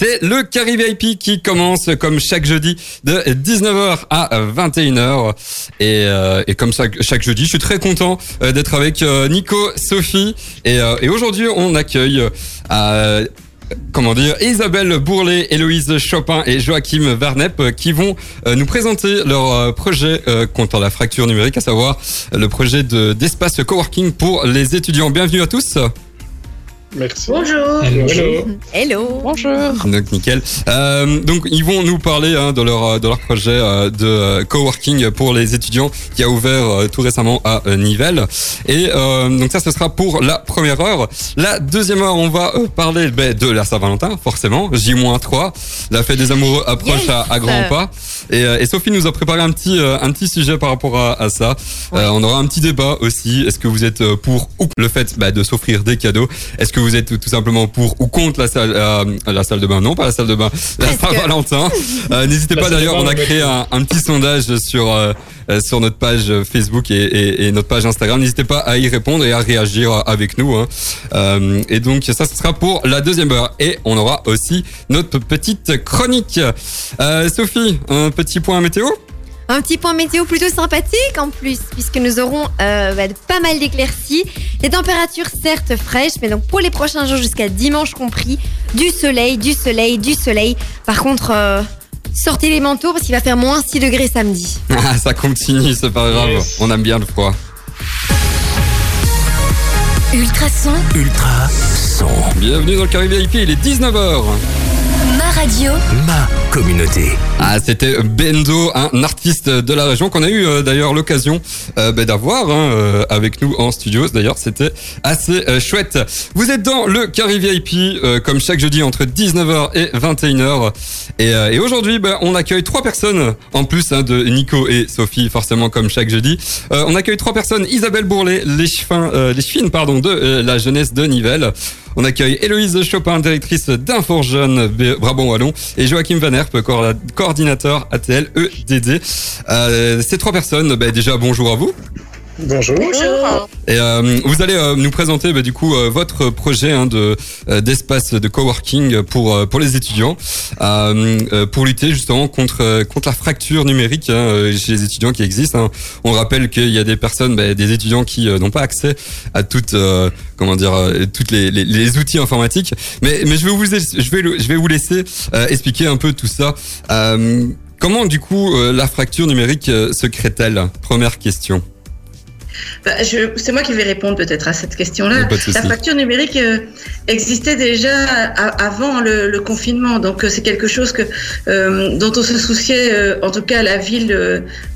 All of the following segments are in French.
C'est le Carry VIP qui commence comme chaque jeudi de 19h à 21h. Et, euh, et comme ça, chaque jeudi, je suis très content euh, d'être avec euh, Nico, Sophie. Et, aujourd'hui, on accueille... Isabelle Bourlet, Héloïse Chopin et Joachim Vernep qui vont nous présenter leur projet contre la fracture numérique, à savoir le projet d'espace coworking pour les étudiants. Bienvenue à tous. Merci. Bonjour. Hello. Hello. Bonjour. Donc nickel. Euh, donc ils vont nous parler hein, de leur de leur projet euh, de euh, coworking pour les étudiants qui a ouvert euh, tout récemment à euh, Nivelles. Et donc ça ce sera pour la première heure. La deuxième heure on va parler ben, de la Saint-Valentin forcément J-3. La fête des amoureux approche à, à, grands pas. Et, et, Sophie nous a préparé un petit un petit sujet par rapport à, à ça. on aura un petit débat aussi. Est-ce que vous êtes pour ou le fait bah, de s'offrir des cadeaux? Est-ce que vous êtes tout simplement pour ou contre la salle, euh, la salle de bain Non, pas la salle de bain, la Saint-Valentin. Euh, N'hésitez pas d'ailleurs, on a créé un, un, petit sondage sur euh, sur notre page Facebook et, et, et notre page Instagram. N'hésitez pas à y répondre et à réagir avec nous. Hein. Euh, et donc ça, ce sera pour la deuxième heure. Et on aura aussi notre petite chronique. Euh, Sophie, un petit point météo? Un petit point météo plutôt sympathique en plus, puisque nous aurons euh, bah, pas mal d'éclaircies. Les températures certes fraîches, mais donc pour les prochains jours jusqu'à dimanche compris, du soleil, du soleil, du soleil. Par contre, euh, sortez les manteaux parce qu'il va faire moins 6 degrés samedi. Ah, ça continue, c'est pas grave. On aime bien le froid. Ultrason. Ultrason. Bienvenue dans le Caribé IP, il est 19h. Ma radio. Ma communauté. Ah, c'était Bendo, un artiste de la région qu'on a eu euh, d'ailleurs l'occasion euh, bah, d'avoir hein, euh, avec nous en studio. D'ailleurs, c'était assez euh, chouette. Vous êtes dans le Carry VIP, euh, comme chaque jeudi entre 19h et 21h. Et, et aujourd'hui, bah, on accueille trois personnes en plus hein, de Nico et Sophie, forcément comme chaque jeudi. on accueille trois personnes Isabelle Bourlet, les, chefins, les chefines pardon, de la jeunesse de Nivelles. On accueille Héloïse Chopin, directrice d'Infor Jeune Brabant Wallon, et Joachim Van Herp, coordinateur ATL EDD. Euh, ces trois personnes, bah, déjà bonjour à vous. Bonjour. Bonjour. Et euh, vous allez euh, nous présenter bah, du coup euh, votre projet hein, de euh, d'espace de coworking pour euh, pour les étudiants pour lutter justement contre contre la fracture numérique hein, chez les étudiants qui existent. Hein. On rappelle qu'il y a des personnes, bah, des étudiants qui n'ont pas accès à toutes comment dire toutes les, les, les, outils informatiques. Mais mais je vais vous je vais je vais vous laisser expliquer un peu tout ça. comment du coup la fracture numérique se crée-t-elle? Première question. Bah, c'est moi qui vais répondre peut-être à cette question-là. La fracture numérique euh, existait déjà avant le, le, confinement, donc euh, c'est quelque chose que, euh, dont on se souciait, euh, en tout cas à la ville,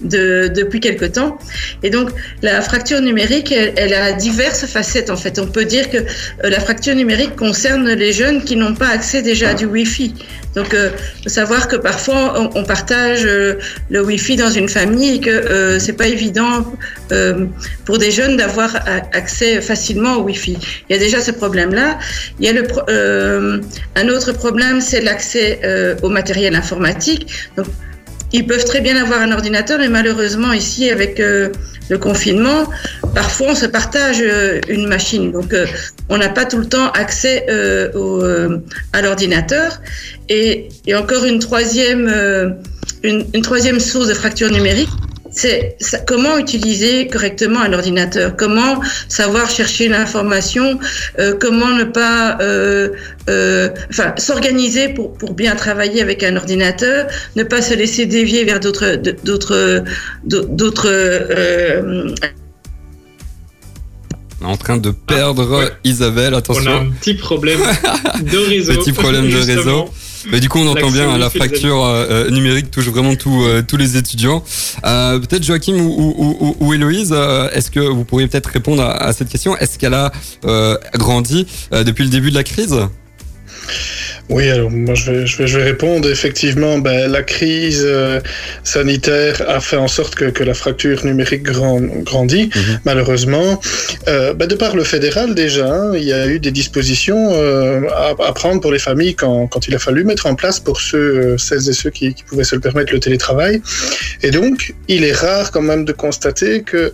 de, depuis quelque temps. Et donc la fracture numérique, elle, elle, a diverses facettes en fait. On peut dire que la fracture numérique concerne les jeunes qui n'ont pas accès déjà à du Wi-Fi. Donc, euh, savoir que parfois on, partage euh, le Wi-Fi dans une famille et que euh, c'est pas évident euh, pour des jeunes d'avoir accès facilement au Wi-Fi. Il y a déjà ce problème-là. Il y a le euh, un autre problème, c'est l'accès au matériel informatique. Donc, ils peuvent très bien avoir un ordinateur, mais malheureusement ici avec euh, le confinement, parfois on se partage euh, une machine, donc euh, on n'a pas tout le temps accès à l'ordinateur. Et, encore une troisième, une, troisième source de fracture numérique, c'est comment utiliser correctement un ordinateur, comment savoir chercher l'information, euh, comment ne pas, euh, euh, enfin, s'organiser pour, pour bien travailler avec un ordinateur, ne pas se laisser dévier vers d'autres, d'autres, d'autres. En train de perdre ah, ouais. Isabelle, attention. On a un petit problème de réseau. petit problème de réseau. Mais du coup, on entend bien la fracture euh, numérique touche vraiment tout, euh, tous les étudiants. Euh, peut-être Joachim ou, ou, ou, ou Héloïse, euh, est-ce que vous pourriez peut-être répondre à, à, cette question? Est-ce qu'elle a euh, grandi depuis le début de la crise? Oui, alors moi je vais, je vais, je vais répondre. Effectivement, ben, la crise euh, sanitaire a fait en sorte que, que la fracture numérique grand, grandit, -hmm. malheureusement. Euh, ben, de par le fédéral déjà, hein, il y a eu des dispositions euh, à, à, prendre pour les familles quand, quand il a fallu mettre en place pour ceux, celles et ceux qui, qui pouvaient se le permettre le télétravail. Et donc, il est rare quand même de constater que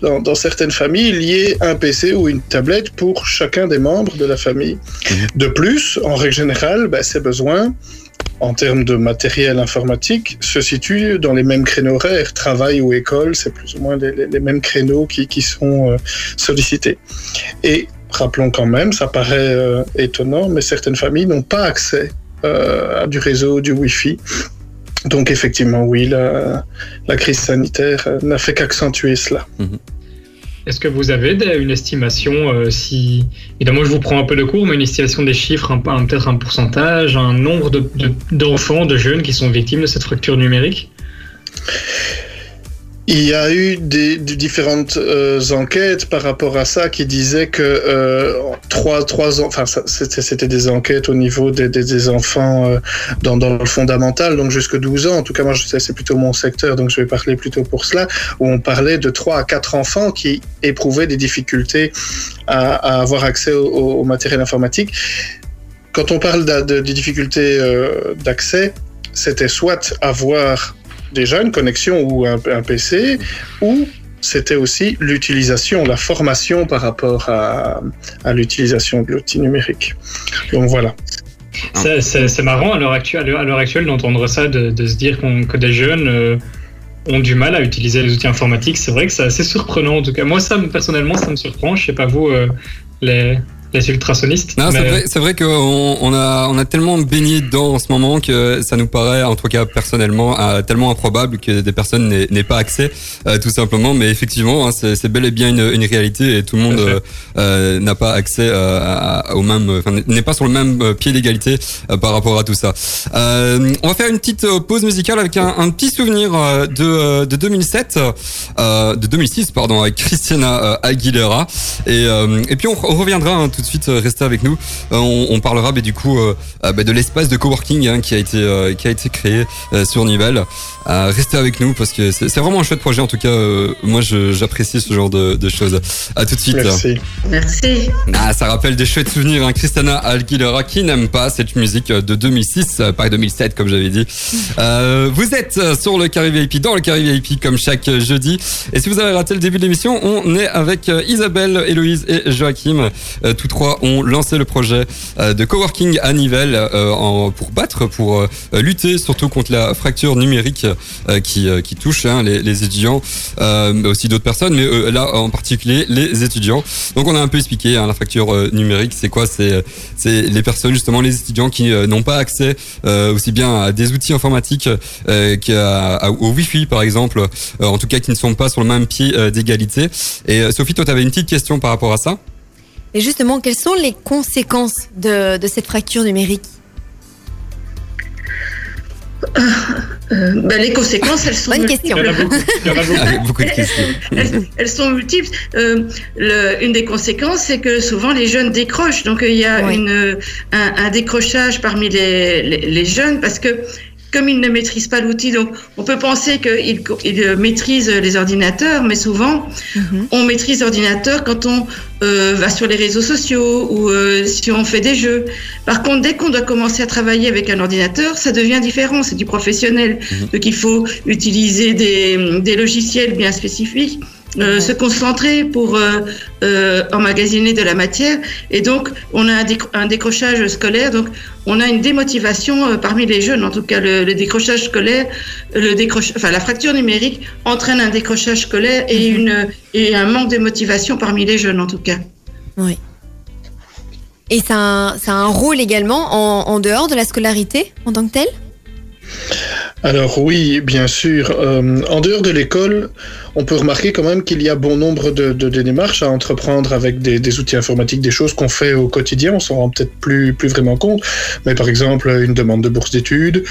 dans, certaines familles, il y ait un PC ou une tablette pour chacun des membres de la famille. Mhm. De plus, en règle générale, ben, ces besoins en termes de matériel informatique, se situent dans les mêmes créneaux horaires. Travail ou école, c'est plus ou moins les, mêmes créneaux qui, sont euh, sollicités. Et rappelons quand même, ça paraît euh, étonnant, mais certaines familles n'ont pas accès euh, à du réseau, du Wi-Fi. Donc effectivement, oui, la, crise sanitaire n'a fait qu'accentuer cela. Mhm. Est-ce que vous avez une estimation, euh, si évidemment je vous prends un peu de cours, mais une estimation des chiffres, peut-être un pourcentage, un nombre d'enfants, de jeunes qui sont victimes de cette fracture numérique? Il y a eu des, différentes euh, enquêtes par rapport à ça qui disaient que euh, trois, trois enfin c'était des enquêtes au niveau des, des, enfants euh, dans, dans, le fondamental, donc jusque 12 ans. En tout cas, moi je sais c'est plutôt mon secteur, donc je vais parler plutôt pour cela, où on parlait de 3 à 4 enfants qui éprouvaient des difficultés à, avoir accès au, matériel informatique. Quand on parle de, de, difficultés d'accès, c'était soit avoir déjà une connexion ou un, PC, ou c'était aussi l'utilisation, la formation par rapport à, l'utilisation de l'outil numérique. Donc voilà. C'est marrant à l'heure actuelle, à l'heure actuelle d'entendre ça, de, se dire que des jeunes euh, ont du mal à utiliser les outils informatiques. C'est vrai que c'est assez surprenant en tout cas. Moi, ça, personnellement, ça me surprend. Je sais pas vous, euh, les, les. Non, c'est vrai, c'est vrai qu'on on a, on a tellement baigné dedans en ce moment que ça nous paraît, en tout cas personnellement, euh, tellement improbable que des personnes n'aient, pas accès, euh, tout simplement. Mais effectivement, hein, c'est, c'est bel et bien une, une, réalité et tout le monde euh, n'a pas accès au même, n'est pas sur le même pied d'égalité par rapport à tout ça. on va faire une petite pause musicale avec un, un petit souvenir de, de 2007, de 2006, pardon, avec Christina Aguilera. Et, et puis on, on reviendra. Hein, tout de suite euh, rester avec nous. Euh, on, parlera bah, du coup euh, bah, de l'espace de coworking hein, qui a été qui a été créé sur Nivelles. restez avec nous parce que c'est vraiment un chouette projet. En tout cas, moi j'apprécie ce genre de, choses. À tout de suite. Merci. Merci. Ah, ça rappelle des chouettes souvenirs. Hein. Christana Aguilera qui n'aime pas cette musique de 2006, pas 2007 comme j'avais dit. vous êtes sur le Carré VIP, dans le Carré VIP comme chaque jeudi. Et si vous avez raté le début de l'émission, on est avec Isabelle, Héloïse et Joachim. tout trois ont lancé le projet euh, de coworking à Nivelles euh, pour battre, pour euh, lutter surtout contre la fracture numérique qui, qui touche hein, les, les, étudiants, mais aussi d'autres personnes, mais là en particulier les étudiants. Donc on a un peu expliqué hein, la fracture numérique, c'est quoi? C'est les personnes justement les étudiants qui n'ont pas accès aussi bien à des outils informatiques qu'à au Wi-Fi par exemple, en tout cas qui ne sont pas sur le même pied d'égalité. Et Sophie, toi, tu avais une petite question par rapport à ça? Et justement, quelles sont les conséquences de, de cette fracture numérique? Euh, ben, les conséquences, elles sont Bonne question. beaucoup, de questions. Elles, sont multiples. Euh, le, une des conséquences, c'est que souvent les jeunes décrochent. Donc il y a une, un, un, décrochage parmi les, les, les, jeunes parce que comme ils ne maîtrisent pas l'outil, donc on peut penser qu'ils ils maîtrisent les ordinateurs, mais souvent mhm. on maîtrise l'ordinateur quand on euh, va sur les réseaux sociaux ou euh, si on fait des jeux. Par contre, dès qu'on doit commencer à travailler avec un ordinateur, ça devient différent, c'est du professionnel. Mhm. Donc il faut utiliser des, des logiciels bien spécifiques. Euh, se concentrer pour euh, euh, emmagasiner de la matière. Et donc, on a un, décrochage scolaire. Donc, on a une démotivation parmi les jeunes. En tout cas, le, le décrochage scolaire, le décroche, enfin, la fracture numérique entraîne un décrochage scolaire et, mhm. une, et un manque de motivation parmi les jeunes, en tout cas. Oui. Et ça a, ça a un rôle également en, en dehors de la scolarité en tant que tel alors oui, bien sûr. Euh, en dehors de l'école, on peut remarquer quand même qu'il y a bon nombre de, démarches à entreprendre avec des, outils informatiques, des choses qu'on fait au quotidien. On s'en rend peut-être plus, plus vraiment compte. Mais par exemple, une demande de bourse d'études,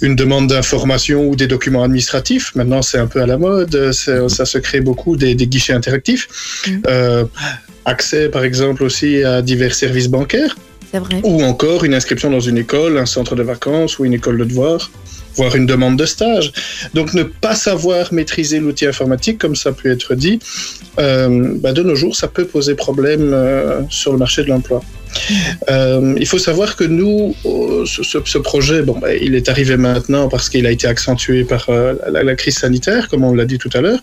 une demande d'information ou des documents administratifs. Maintenant, c'est un peu à la mode. Ça se crée beaucoup des, guichets interactifs. Mm. Euh, accès, par exemple, aussi à divers services bancaires. Vrai. Ou encore une inscription dans une école, un centre de vacances ou une école de devoirs voire une demande de stage. Donc ne pas savoir maîtriser l'outil informatique, comme ça peut être dit, euh, bah, de nos jours, ça peut poser problème euh, sur le marché de l'emploi. Euh, il faut savoir que nous, ce, projet, bon, bah, il est arrivé maintenant parce qu'il a été accentué par la, crise sanitaire, comme on l'a dit tout à l'heure.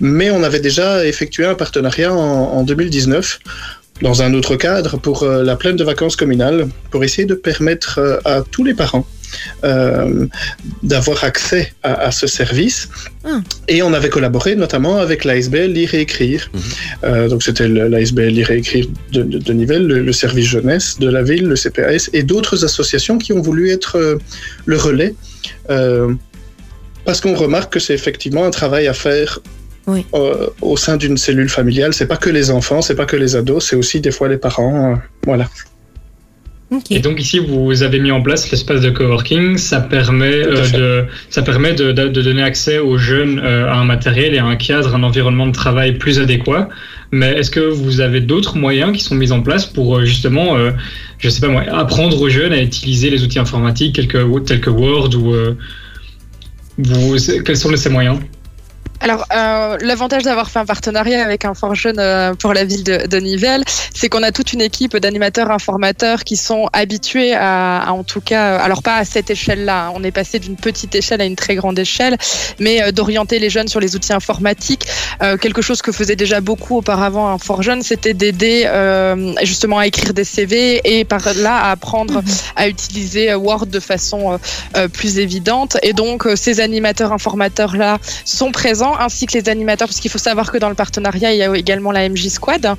mais on avait déjà effectué un partenariat en, 2019 dans un autre cadre pour la plaine de vacances communales, pour essayer de permettre à tous les parents d'avoir accès à, ce service. Ah. Et on avait collaboré notamment avec l'ASBL Lire et Écrire. Mhm. donc c'était l'ASBL Lire et Écrire de, de, Nivelles, le, service jeunesse de la ville, le CPAS, et d'autres associations qui ont voulu être le relais. parce qu'on remarque que c'est effectivement un travail à faire euh, au sein d'une cellule familiale. C'est pas que les enfants, c'est pas que les ados, c'est aussi des fois les parents. Euh, voilà. Et donc ici, vous avez mis en place l'espace de coworking. Ça permet, euh, de, ça permet de, de, donner accès aux jeunes à un matériel et à un cadre, un environnement de travail plus adéquat. Mais est-ce que vous avez d'autres moyens qui sont mis en place pour justement, je sais pas moi, apprendre aux jeunes à utiliser les outils informatiques tels que, tels que Word ou vous, quels sont ces moyens? Alors, euh, l'avantage d'avoir fait un partenariat avec un fort jeune euh, pour la ville de, de Nivelles, c'est qu'on a toute une équipe d'animateurs informateurs qui sont habitués à, en tout cas, alors pas à cette échelle-là. On est passé d'une petite échelle à une très grande échelle, mais euh, d'orienter les jeunes sur les outils informatiques. Euh, quelque chose que faisait déjà beaucoup auparavant un fort jeune, c'était d'aider euh, justement à écrire des CV et par là à apprendre mhm. à utiliser Word de façon plus évidente. Et donc, ces animateurs informateurs-là sont présents ainsi que les animateurs, parce qu'il faut savoir que dans le partenariat, il y a également la MJ Squad,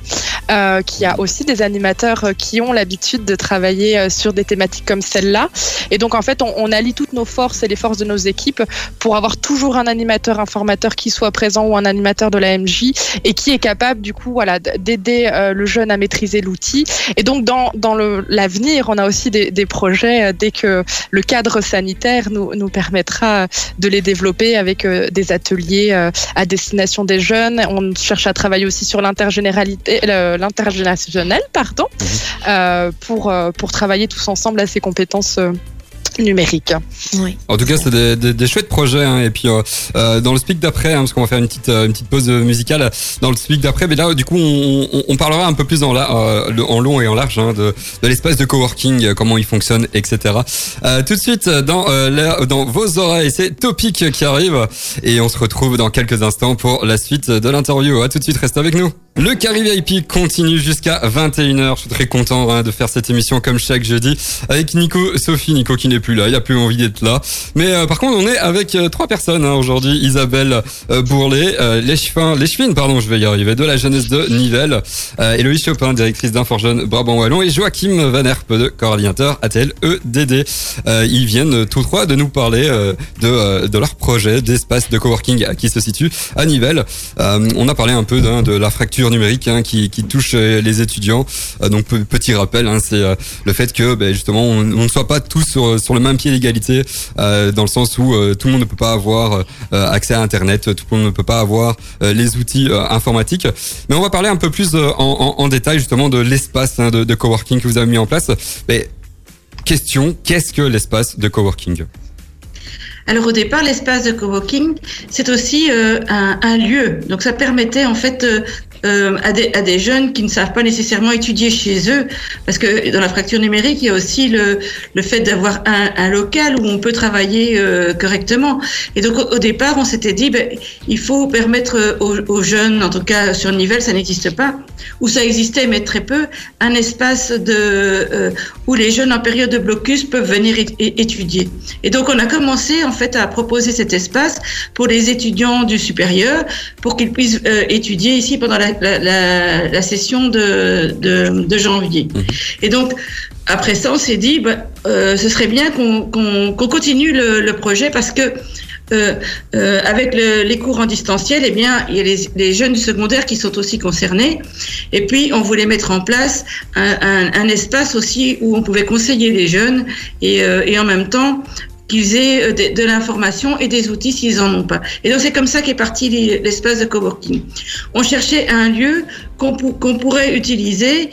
euh, qui a aussi des animateurs euh, qui ont l'habitude de travailler euh, sur des thématiques comme celle-là. Et donc, en fait, on, on, allie toutes nos forces et les forces de nos équipes pour avoir toujours un animateur informateur qui soit présent ou un animateur de la MJ et qui est capable, du coup, voilà, d'aider le jeune à maîtriser l'outil. Et donc, dans, dans l'avenir, on a aussi des, projets dès que le cadre sanitaire nous, nous permettra de les développer avec des ateliers à destination des jeunes. On cherche à travailler aussi sur l'intergénéralité, l'intergénérationnel, pardon, mhm. euh, pour, euh, pour travailler tous ensemble à ces compétences numérique. En tout cas, c'est des, des, des, chouettes projets. Hein. Et puis, euh, euh dans le speak d'après, hein, parce qu'on va faire une petite, euh, une petite pause musicale, dans le speak d'après, mais là, du coup, on, on, on, parlera un peu plus dans la, euh, en long et en large hein, de, de l'espace de coworking, comment il fonctionne, etc. tout de suite, dans, dans vos oreilles, c'est Topic qui arrive. Et on se retrouve dans quelques instants pour la suite de l'interview. À tout de suite, reste avec nous. Le Carry VIP continue jusqu'à 21h. Je suis très content hein, de faire cette émission comme chaque jeudi avec Nico, Sophie, Nico qui n'est plus là, il a plus envie d'être là. Mais euh, par contre, on est avec euh, trois personnes hein, aujourd'hui. Isabelle euh, Bourlet, euh, Léchefin, pardon, je vais y arriver, de la jeunesse de Nivelles, Héloïse Chopin, directrice d'Inforjeune Brabant Wallon et Joachim Van Herp de coordinateur ATL EDD. ils viennent tous trois de nous parler de, de leur projet d'espace de coworking qui se situe à Nivelles. on a parlé un peu de la fracture numérique hein, qui, touche euh, les étudiants. Euh, donc petit rappel, hein, c'est euh, le fait que ben, justement on, ne soit pas tous sur, le même pied d'égalité, dans le sens où tout le monde ne peut pas avoir accès à Internet, tout le monde ne peut pas avoir les outils informatiques. Mais on va parler un peu plus en, détail justement de l'espace hein, de, coworking que vous avez mis en place. Mais question, qu'est-ce que l'espace de coworking? Alors au départ, l'espace de coworking, c'est aussi un, un, lieu. Donc ça permettait en fait euh, à, des, à, des, jeunes qui ne savent pas nécessairement étudier chez eux, parce que dans la fracture numérique, il y a aussi le, le fait d'avoir un, local où on peut travailler euh, correctement. Et donc au, départ, on s'était dit, ben, il faut permettre aux, aux, jeunes, en tout cas sur Nivelles, ça n'existe pas, ou ça existait mais très peu, un espace de, euh, où les jeunes en période de blocus peuvent venir étudier. Et donc on a commencé en fait à proposer cet espace pour les étudiants du supérieur, pour qu'ils puissent euh, étudier ici pendant la la, la, session de, de, de janvier. Mhm. Et donc, après ça, on s'est dit, bah, euh, ce serait bien qu'on continue le, le, projet parce que euh, euh, avec le, les cours en distanciel, eh bien, il y a les, les, jeunes du secondaire qui sont aussi concernés. Et puis, on voulait mettre en place un, un, un espace aussi où on pouvait conseiller les jeunes et, euh, et en même temps qu'ils aient euh, de, de l'information et des outils s'ils en ont pas. Et donc c'est comme ça qu'est parti l'espace de coworking. On cherchait un lieu qu'on pourrait utiliser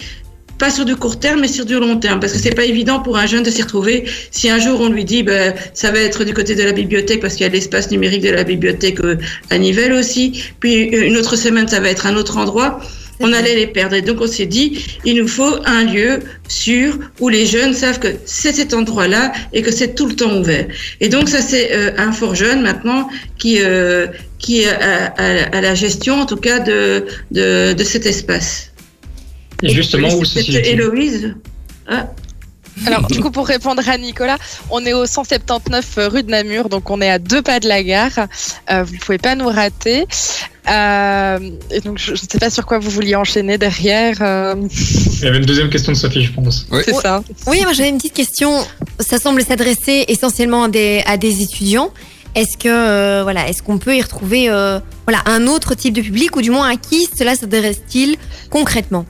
pas sur du court terme, mais sur du long terme, parce que c'est pas évident pour un jeune de s'y retrouver. Si un jour on lui dit, ben, ça va être du côté de la bibliothèque, parce qu'il y a l'espace numérique de la bibliothèque euh, à Nivelles aussi, puis une autre semaine ça va être un autre endroit, on allait les perdre. Et donc on s'est dit, il nous faut un lieu sûr où les jeunes savent que c'est cet endroit-là et que c'est tout le temps ouvert. Et donc ça c'est euh, un fort jeune maintenant qui euh, qui est à, la gestion en tout cas de de, de cet espace. Et justement où se situe Héloïse ah. Alors, du coup, pour répondre à Nicolas, on est au 179 rue de Namur, donc on est à deux pas de la gare. Euh, vous ne pouvez pas nous rater. Euh, et donc, je ne sais pas sur quoi vous vouliez enchaîner derrière. Euh. Il y avait une deuxième question de Sophie, je pense. Oui. C'est ça. Oui, moi j'avais une petite question. Ça semble s'adresser essentiellement à des, à des étudiants. Est-ce que voilà, est-ce qu'on peut y retrouver voilà un autre type de public ou du moins à qui cela s'adresse-t-il concrètement?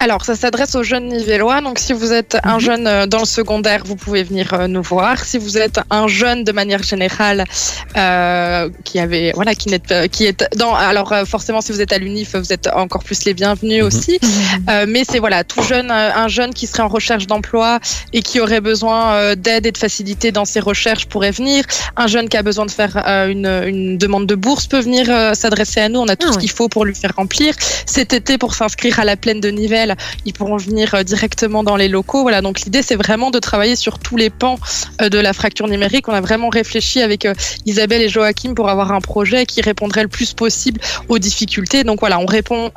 Alors, ça s'adresse aux jeunes nivellois. Donc, si vous êtes un mhm. jeune euh, dans le secondaire, vous pouvez venir euh, nous voir. Si vous êtes un jeune de manière générale euh, qui avait, voilà, qui n'est, qui est dans, alors forcément, si vous êtes à l'UNIF, vous êtes encore plus les bienvenus mhm. aussi. Mhm. mais c'est voilà, tout jeune, un jeune qui serait en recherche d'emploi et qui aurait besoin d'aide et de facilité dans ses recherches pourrait venir. Un jeune qui a besoin de faire une, une, demande de bourse peut venir s'adresser à nous. On a tout ah ce qu'il faut pour lui faire remplir. Cet été, pour s'inscrire à la plaine de Nivelles ils pourront venir euh, directement dans les locaux. Voilà, donc l'idée c'est vraiment de travailler sur tous les pans euh, de la fracture numérique. On a vraiment réfléchi avec euh, Isabelle et Joachim pour avoir un projet qui répondrait le plus possible aux difficultés. Donc voilà, on répond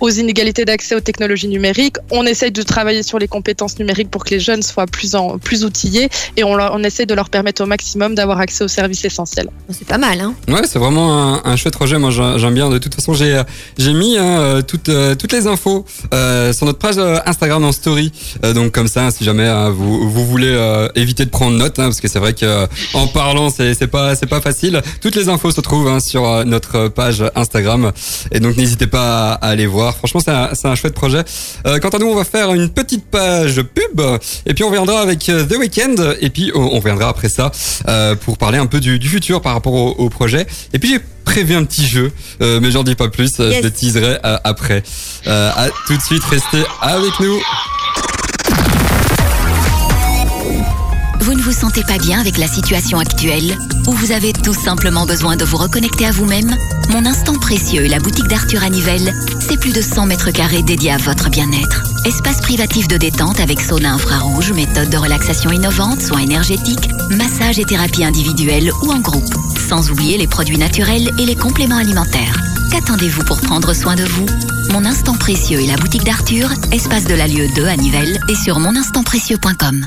aux inégalités d'accès aux technologies numériques. On essaye de travailler sur les compétences numériques pour que les jeunes soient plus en, plus outillés et on, on essaye de leur permettre au maximum d'avoir accès aux services essentiels. C'est pas mal, hein Ouais, c'est vraiment un, chouette projet. Moi, j'aime bien. De toute façon, j'ai j'ai mis hein, toutes toutes les infos. Euh, sur notre page euh, Instagram en story. Euh, donc comme ça, si jamais vous, voulez éviter de prendre note, hein, parce que c'est vrai que en parlant, c'est pas c'est pas facile. Toutes les infos se trouvent hein, sur notre page Instagram, et donc n'hésitez pas à, aller voir. Franchement, c'est un, un chouette projet. quant à nous, on va faire une petite page pub, et puis on viendra avec The Weeknd, et puis on, on viendra après ça pour parler un peu du, futur par rapport au, au projet. Et puis prévu un petit jeu, euh, mais j'en dis pas plus, je le teaserai euh, après. Euh, à tout de suite, restez avec nous. Vous ne vous sentez pas bien avec la situation actuelle Ou vous avez tout simplement besoin de vous reconnecter à vous-même? Mon instant précieux et la boutique d'Arthur à c'est plus de 100 mètres carrés dédiés à votre bien-être. Espace privatif de détente avec sauna infrarouge, méthode de relaxation innovante, soins énergétiques, massage et thérapie individuelle ou en groupe. Sans oublier les produits naturels et les compléments alimentaires. Qu'attendez-vous pour prendre soin de vous? Mon instant précieux et la boutique d'Arthur, espace de la Lieu 2 à et sur moninstantprécieux.com.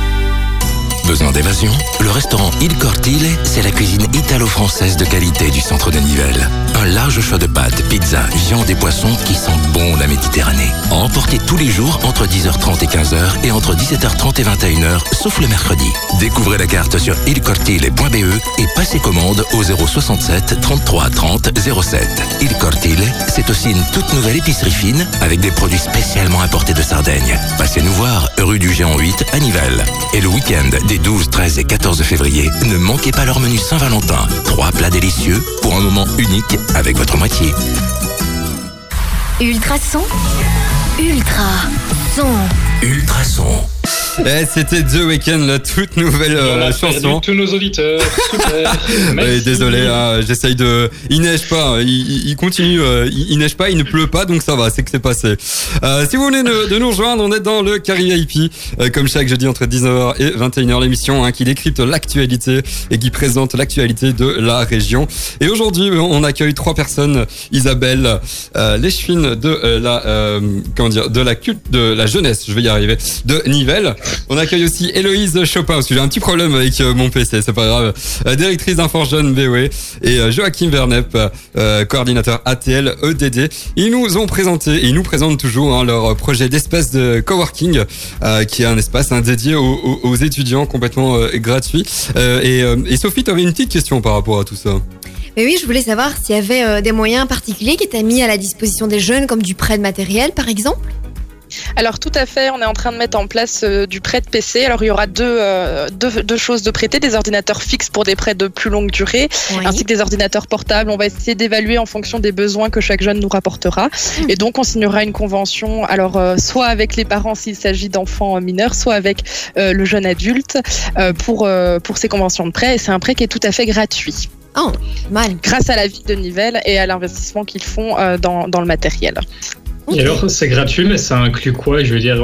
D'évasion Le restaurant Il Cortile, c'est la cuisine italo-française de qualité du centre de Nivelles. Un large choix de pâtes, pizzas, viande et poissons qui sentent bon la Méditerranée. Emportez tous les jours entre 10h30 et 15h et entre 17h30 et 21h, sauf le mercredi. Découvrez la carte sur ilcortile.be et passez commande au 067 33 30 07. Il Cortile, c'est aussi une toute nouvelle épicerie fine avec des produits spécialement importés de Sardaigne. Passez nous voir, rue du Géant 8 à Nivelles. Et le week-end, des 12, 13 et 14 février, ne manquez pas leur menu Saint-Valentin. Trois plats délicieux pour un moment unique avec votre moitié. Ultrason? Ultra son. Ultrason. Eh, c'était The Weeknd, la toute nouvelle euh, chanson. Tous nos auditeurs. Super. désolé, hein, j'essaye de. Il neige pas, hein, il, continue. Euh, il, neige pas, il ne pleut pas, donc ça va, c'est que c'est passé. Euh, si vous voulez de, nous rejoindre, on est dans le Carry IP, comme chaque jeudi entre 19h et 21h, l'émission hein, qui décrypte l'actualité et qui présente l'actualité de la région. Et aujourd'hui, on accueille trois personnes Isabelle, l'échevine de la comment dire, de la culte de la jeunesse, je vais y arriver, de Nivelles. On accueille aussi Héloïse Chopin, parce que j'ai un petit problème avec euh, mon PC, c'est pas grave. Euh, directrice d'Info Jeune BOE et euh, Joachim Vernep, coordinateur ATL EDD. Ils nous ont présenté, et ils nous présentent toujours hein, leur projet d'espace de coworking, qui est un espace hein, dédié aux, étudiants complètement gratuit. Et, et Sophie, tu avais une petite question par rapport à tout ça. Mais oui, je voulais savoir s'il y avait des moyens particuliers qui étaient mis à la disposition des jeunes, comme du prêt de matériel, par exemple? Alors tout à fait, on est en train de mettre en place euh, du prêt de PC. Alors il y aura euh, deux, deux, choses de prêter, des ordinateurs fixes pour des prêts de plus longue durée, ainsi que des ordinateurs portables. On va essayer d'évaluer en fonction des besoins que chaque jeune nous rapportera. Hmm. Et donc on signera une convention, alors euh, soit avec les parents s'il s'agit d'enfants mineurs, soit avec le jeune adulte pour, pour ces conventions de prêt. Et c'est un prêt qui est tout à fait gratuit. Oh, mal. Grâce à la ville de Nivelles et à l'investissement qu'ils font dans, dans le matériel. Et alors, c'est gratuit, mais ça inclut quoi Je veux dire,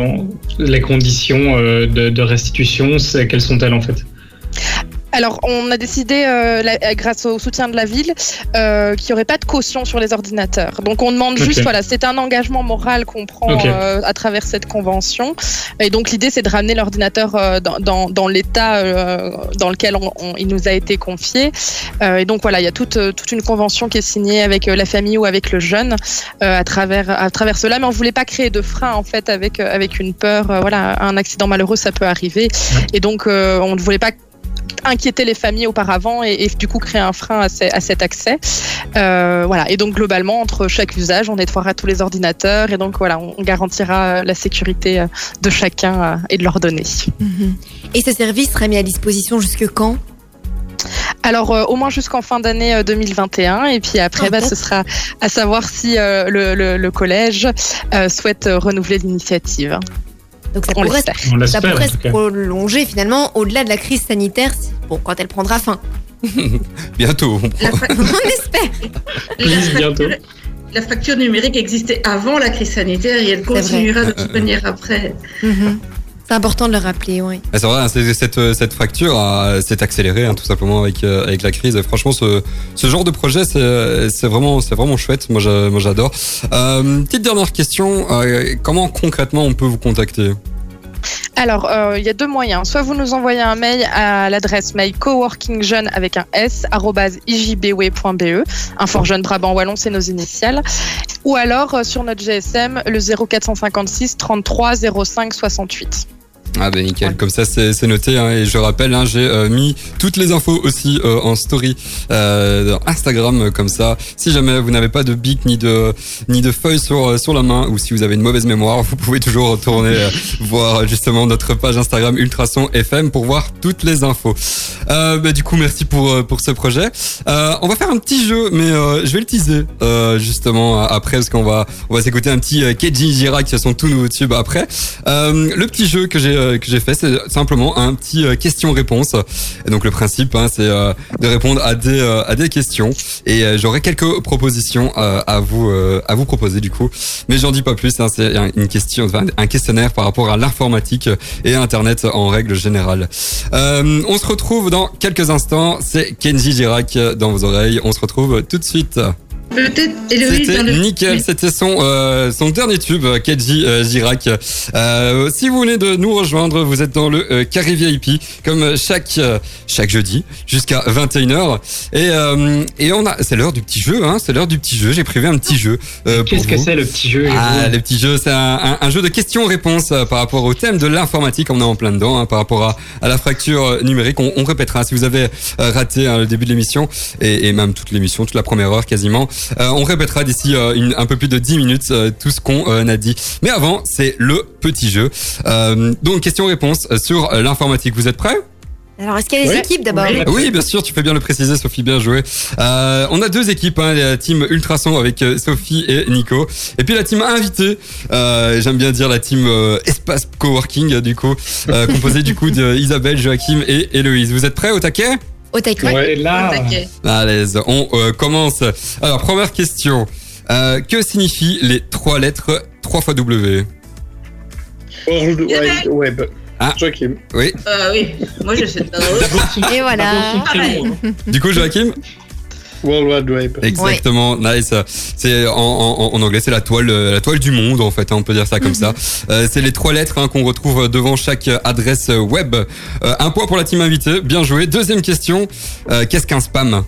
les conditions euh, de, de restitution, quelles sont-elles en fait? Alors, on a décidé, euh, grâce au soutien de la ville, euh, qu'il n'y aurait pas de caution sur les ordinateurs. Donc, on demande juste, voilà, c'est un engagement moral qu'on prend euh, à travers cette convention. Et donc, l'idée, c'est de ramener l'ordinateur dans, l'état dans lequel il nous a été confié. et donc, voilà, il y a toute, toute une convention qui est signée avec la famille ou avec le jeune à, travers, à travers cela. Mais on ne voulait pas créer de frein, en fait, avec, avec une peur. voilà, un accident malheureux, ça peut arriver. Et donc, on ne voulait pas inquiéter les familles auparavant et, du coup créer un frein à, cet accès. Euh, voilà. Et donc globalement, entre chaque usage, on nettoiera tous les ordinateurs et donc voilà, on garantira la sécurité euh, de chacun euh, et de leurs données. Mhm. Et ce service sera mis à disposition jusque quand? Alors au moins jusqu'en fin d'année 2021 et puis après bah, ce sera à savoir si le, collège souhaite renouveler l'initiative. Donc ça pourrait, ça pourrait se prolonger finalement au-delà de la crise sanitaire, bon, quand elle prendra fin. bientôt. On, on espère. bientôt. La facture numérique existait avant la crise sanitaire et elle continuera de toute manière après. Mhm. C'est important de le rappeler, oui. C'est vrai, hein, cette, euh, cette fracture s'est accélérée hein, tout simplement avec, euh, avec la crise. Franchement, ce, ce genre de projet, c'est vraiment, vraiment chouette. Moi, j'adore. Euh, petite dernière question. comment concrètement on peut vous contacter? Alors, il y a deux moyens. Soit vous nous envoyez un mail à l'adresse mail coworkingjeune avec un s ijbwe.be. Un fort jeune Brabant Wallon, c'est nos initiales. Ou alors sur notre GSM, le 0456 33 05 68. Ah ben nickel, comme ça c'est noté hein, et je rappelle, hein, j'ai euh, mis toutes les infos aussi euh, en story euh, Instagram comme ça. Si jamais vous n'avez pas de bic ni de ni de feuilles sur sur la main ou si vous avez une mauvaise mémoire, vous pouvez toujours retourner voir justement notre page Instagram Ultrason FM pour voir toutes les infos. Bah, du coup merci pour pour ce projet. on va faire un petit jeu, mais je vais le teaser justement après parce qu'on va on va s'écouter un petit Keji Jira qui a son tout nouveau tube après. le petit jeu que j'ai euh, que j'ai fait, c'est simplement un petit euh, question-réponse. Et donc le principe, hein, c'est euh, de répondre à des à des questions. Et j'aurai quelques propositions à vous à vous proposer du coup. Mais j'en dis pas plus. Hein, c'est une question, un questionnaire par rapport à l'informatique et Internet en règle générale. on se retrouve dans quelques instants. C'est Kenji Girac dans vos oreilles. On se retrouve tout de suite. C'était nickel, c'était son, euh, son dernier tube, euh, Kedji euh, Girac. Euh, si vous venez de nous rejoindre, vous êtes dans le euh, Carré VIP, comme chaque, chaque jeudi, jusqu'à 21h. Et, et on a, c'est l'heure du petit jeu, hein, c'est l'heure du petit jeu. J'ai prévu un petit jeu. Qu'est-ce que c'est le petit jeu Ah, le petit jeu, c'est un, un, jeu de questions-réponses par rapport au thème de l'informatique. On est en plein dedans, hein, par rapport à, à la fracture numérique. On, on répétera si vous avez raté hein, le début de l'émission et, et même toute l'émission, toute la première heure quasiment. Euh, on répétera d'ici euh, un peu plus de 10 minutes euh, tout ce qu'on a dit. Mais avant, c'est le petit jeu. donc, question-réponse sur l'informatique. Vous êtes prêts? Alors, est-ce qu'il y a des équipes d'abord? Oui. bien sûr, tu fais bien le préciser, Sophie, bien joué. Euh, on a deux équipes, hein, la team Ultrason avec Sophie et Nico, et puis la team invitée, euh, j'aime bien dire la team Espace Coworking, du coup, composée du coup d'Isabelle, Joachim et Héloïse. Vous êtes prêts au taquet? Au taquet. là. À l'aise. On euh, commence. Alors, première question. Euh, que signifient les trois lettres 3 fois W? World Wide Web. Ah. Joachim. Oui. Euh, oui, moi je sais. Et voilà. Du coup, Joachim? World Wide Web. Exactement, nice. C'est en, en, anglais, c'est la toile, la toile du monde en fait. Hein, on peut dire ça comme ça. Euh, c'est les trois lettres hein, qu'on retrouve devant chaque adresse web. Euh, un point pour la team invitée, bien joué. Deuxième question, euh, qu'est-ce qu'un spam?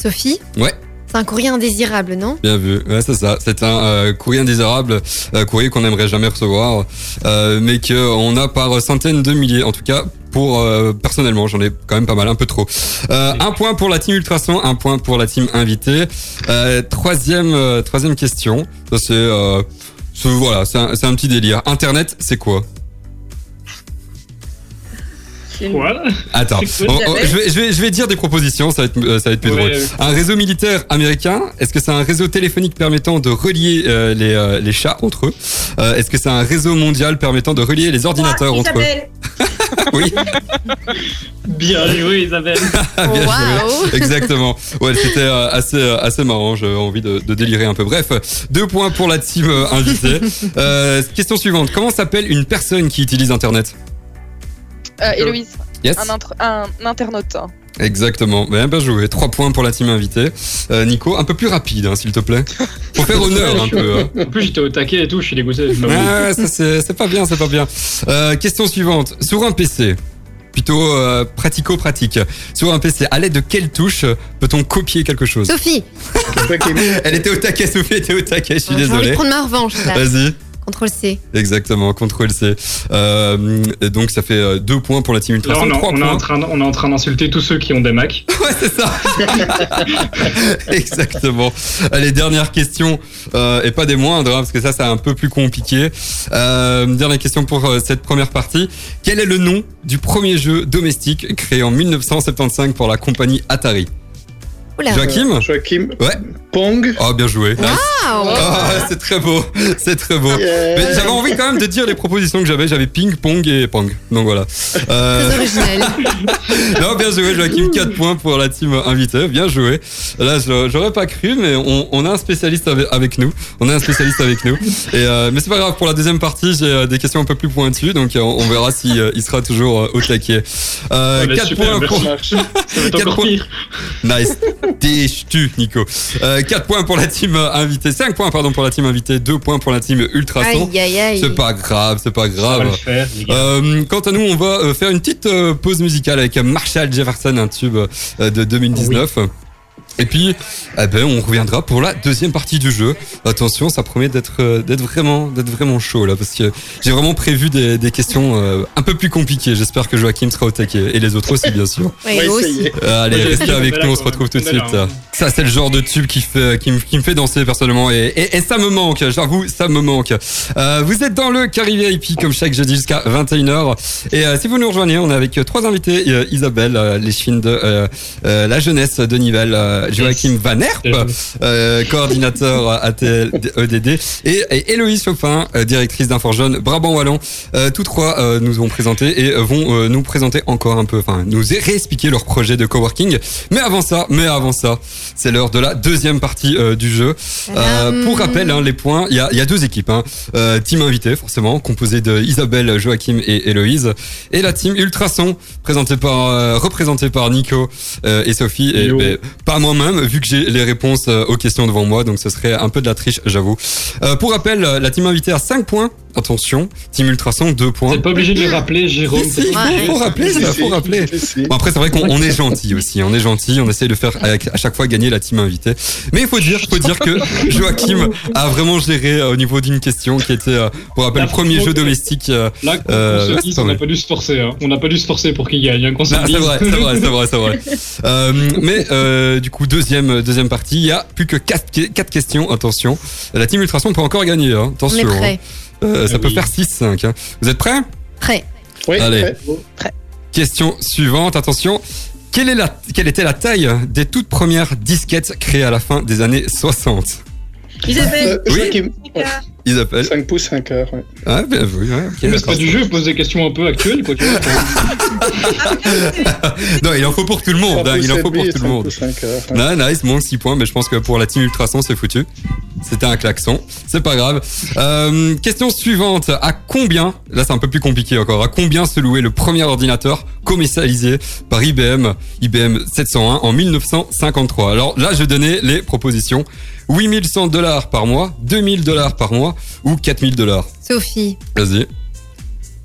Sophie? Ouais. C'est un courrier indésirable, non? Bien vu, ouais, c'est ça. C'est un euh, courrier indésirable, euh, courrier qu'on n'aimerait jamais recevoir, euh, mais qu'on a par centaines de milliers. En tout cas, pour personnellement, j'en ai quand même pas mal, un peu trop. un point pour la team Ultrason, un point pour la team invitée. troisième, troisième question. Ça c'est, voilà, c'est un, un petit délire. Internet, c'est quoi? Quoi Attends, je, vais, je, vais, je vais dire des propositions, ça va être, euh, ça va être plus drôle. Un réseau militaire américain, est-ce que c'est un réseau téléphonique permettant de relier euh, les, euh, les, chats entre eux? Est-ce que c'est un réseau mondial permettant de relier les ordinateurs entre eux? Oui. Bien joué Isabelle. Bien joué. Exactement. Ouais, c'était assez, assez marrant, j'ai envie de, de, délirer un peu. Bref, deux points pour la team invitée. question suivante, comment s'appelle une personne qui utilise Internet? Euh, Héloïse. Un, internaute. Exactement. Bien, bien joué. Trois points pour la team invitée. Euh, Nico, un peu plus rapide, hein, s'il te plaît. Pour faire honneur un peu. Hein. En plus, j'étais au taquet et tout, je suis dégoûté. Ah, ça, c'est pas bien, c'est pas bien. Euh, question suivante. Sur un PC, plutôt euh, pratico-pratique. Sur un PC, à l'aide de quelle touche peut-on copier quelque chose? Sophie Elle était au taquet, Sophie était au taquet, je suis désolé. Je vais prendre ma revanche. Vas-y. Ctrl C. Exactement, Ctrl C. Euh, donc ça fait euh, deux points pour la team Ultra. on, on, est en train, on est en train d'insulter tous ceux qui ont des Mac. ouais, c'est ça. Exactement. Allez, dernière question, euh, et pas des moindres, hein, parce que ça, c'est un peu plus compliqué. Euh, dernière question pour euh, cette première partie. Quel est le nom du premier jeu domestique créé en 1975 pour la compagnie Atari? Joachim? Joachim Ouais. Pong. Oh, bien joué. Wow. Oh, c'est très beau. C'est très beau. Mais j'avais envie quand même de dire les propositions que j'avais. J'avais ping, pong et pong. Donc voilà. Euh... Très original. non, bien joué, Joachim. 4 points pour la team invitée. Bien joué. Là, j'aurais pas cru, mais on, on, a un spécialiste avec, nous. On a un spécialiste avec nous. Et, euh, mais c'est pas grave. Pour la deuxième partie, j'ai euh, des questions un peu plus pointues. Donc euh, on, verra si il sera toujours au taquet. 4 points pour. 4 points. Nice. Déchu, Nico. Euh, 4 points pour la team invitée, 5 points pardon pour la team invitée, 2 points pour la team Ultrason. C'est pas grave, c'est pas grave. euh, quant à nous, on va euh, faire une petite euh, pause musicale avec Marshall Jefferson, un tube euh, de 2019. Et puis, eh ben, on reviendra pour la deuxième partie du jeu. Attention, ça promet d'être euh, d'être vraiment d'être vraiment chaud là, parce que j'ai vraiment prévu des, des questions euh, un peu plus compliquées. J'espère que Joachim sera au taquet et les autres aussi, bien sûr. Oui, aussi. Euh, allez, restez avec nous, on se retrouve tout de suite. Ça, c'est le genre de tube qui fait qui, qui me fait danser personnellement et, et, et ça me manque. J'avoue, ça me manque. Euh, vous êtes dans le Carry VIP comme chaque jeudi jusqu'à 21h. Et si vous nous rejoignez, on est avec trois invités Isabelle, les chines de la jeunesse de Nivelles. Joachim Van Herp, euh, coordinateur ATL EDD, et, et Héloïse Chopin, euh, directrice d'Inforjeune Brabant Wallon. Euh, tous trois euh, nous ont présenté et vont nous présenter encore un peu, enfin nous réexpliquer leur projet de coworking. Mais avant ça, mais avant ça, c'est l'heure de la deuxième partie du jeu. pour rappel, hein, les points, il y a, y a, deux équipes. Hein. team invité, forcément, composée de Isabelle, Joachim et Héloïse, et la team Ultrason, présentée par, représentée par Nico et Sophie, et, et pas moi même, vu que j'ai les réponses euh, aux questions devant moi, donc ce serait un peu de la triche, j'avoue. Euh, pour rappel, la team invitée a 5 points Attention, Team Ultrason, 2 points. T'es pas obligé de les rappeler, Jérôme. Si, il faut, rappeler, ça, faut rappeler. Bon, après, c'est vrai qu'on est gentil aussi. On est gentil, on essaie de faire à chaque fois gagner la team invitée. Mais il faut dire, faut dire que Joachim a vraiment géré euh, au niveau d'une question qui était, euh, pour rappel, le premier jeu domestique. Euh, Là, euh, on n'a pas dû se forcer. Hein. On n'a pas dû se forcer pour qu'il gagne. Hein, c'est vrai, c'est vrai, c'est vrai, c'est vrai. euh, mais euh, du coup, deuxième, deuxième partie, il y a plus que 4 quatre, questions. Attention, la team Ultrason peut encore gagner. Hein. Attention. Hein. Euh, ça peut faire 6-5. Hein. Vous êtes prêts? Prêt. Oui, Allez. Prêt. Question suivante, attention. Quelle, est la, quelle était la taille des toutes premières disquettes créées à la fin des années 60 Isabelle. Euh, oui. Ils appellent. 5 pouces, 5 heures. Ouais. Ah, bien vu. Ouais, okay, mais c'est pas du jeu, pose des questions un peu actuelles. Quoi, non, il en faut pour tout le monde. Hein, il en faut pour tout le monde. Heures, ouais. Non, nice, moins 6 points, mais je pense que pour la team Ultrason, c'est foutu. C'était un klaxon, c'est pas grave. Euh, question suivante, à combien, là c'est un peu plus compliqué encore, à combien se louait le premier ordinateur commercialisé par IBM, IBM 701 en 1953 Alors là, je donnais les propositions. 8100 dollars par mois, 2000 dollars par mois ou 4000 dollars Sophie. Vas-y.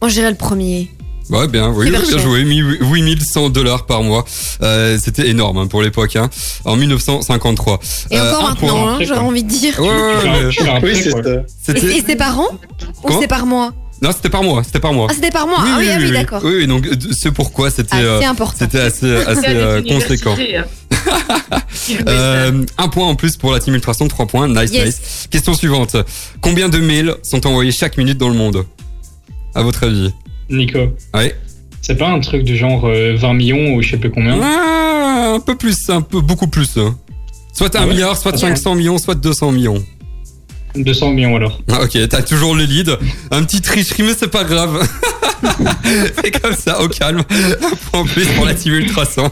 Moi, j'irai le premier. Ouais, bien, oui, bien cher. joué. 8100 dollars par mois. Euh, C'était énorme hein, pour l'époque, hein, en 1953. Et euh, encore maintenant, hein, j'aurais envie de dire. Ouais, ouais, oui, ça. Et c'est par an Ou c'est par mois? Non, c'était par mois, c'était par mois. Ah, c'était par mois. ah oui, ah oui, d'accord. Oui, oui, donc c'est pourquoi c'était euh, c'était assez assez conséquent. Euh, un point en plus pour la team Ultrason, trois points, nice, nice. Question suivante. Combien de mails sont envoyés chaque minute dans le monde? À votre avis? Nico. Oui. C'est pas un truc du genre 20 euh, millions ou je sais plus combien? Ah, Un peu plus, un peu beaucoup plus. Soit un ah milliard, soit 500 millions, soit 200 millions. 200 millions alors. Ah, ok, t'as toujours le lead. Un petit tricherie, mais c'est pas grave. c'est comme ça, au calme. En plus pour la team Ultrason.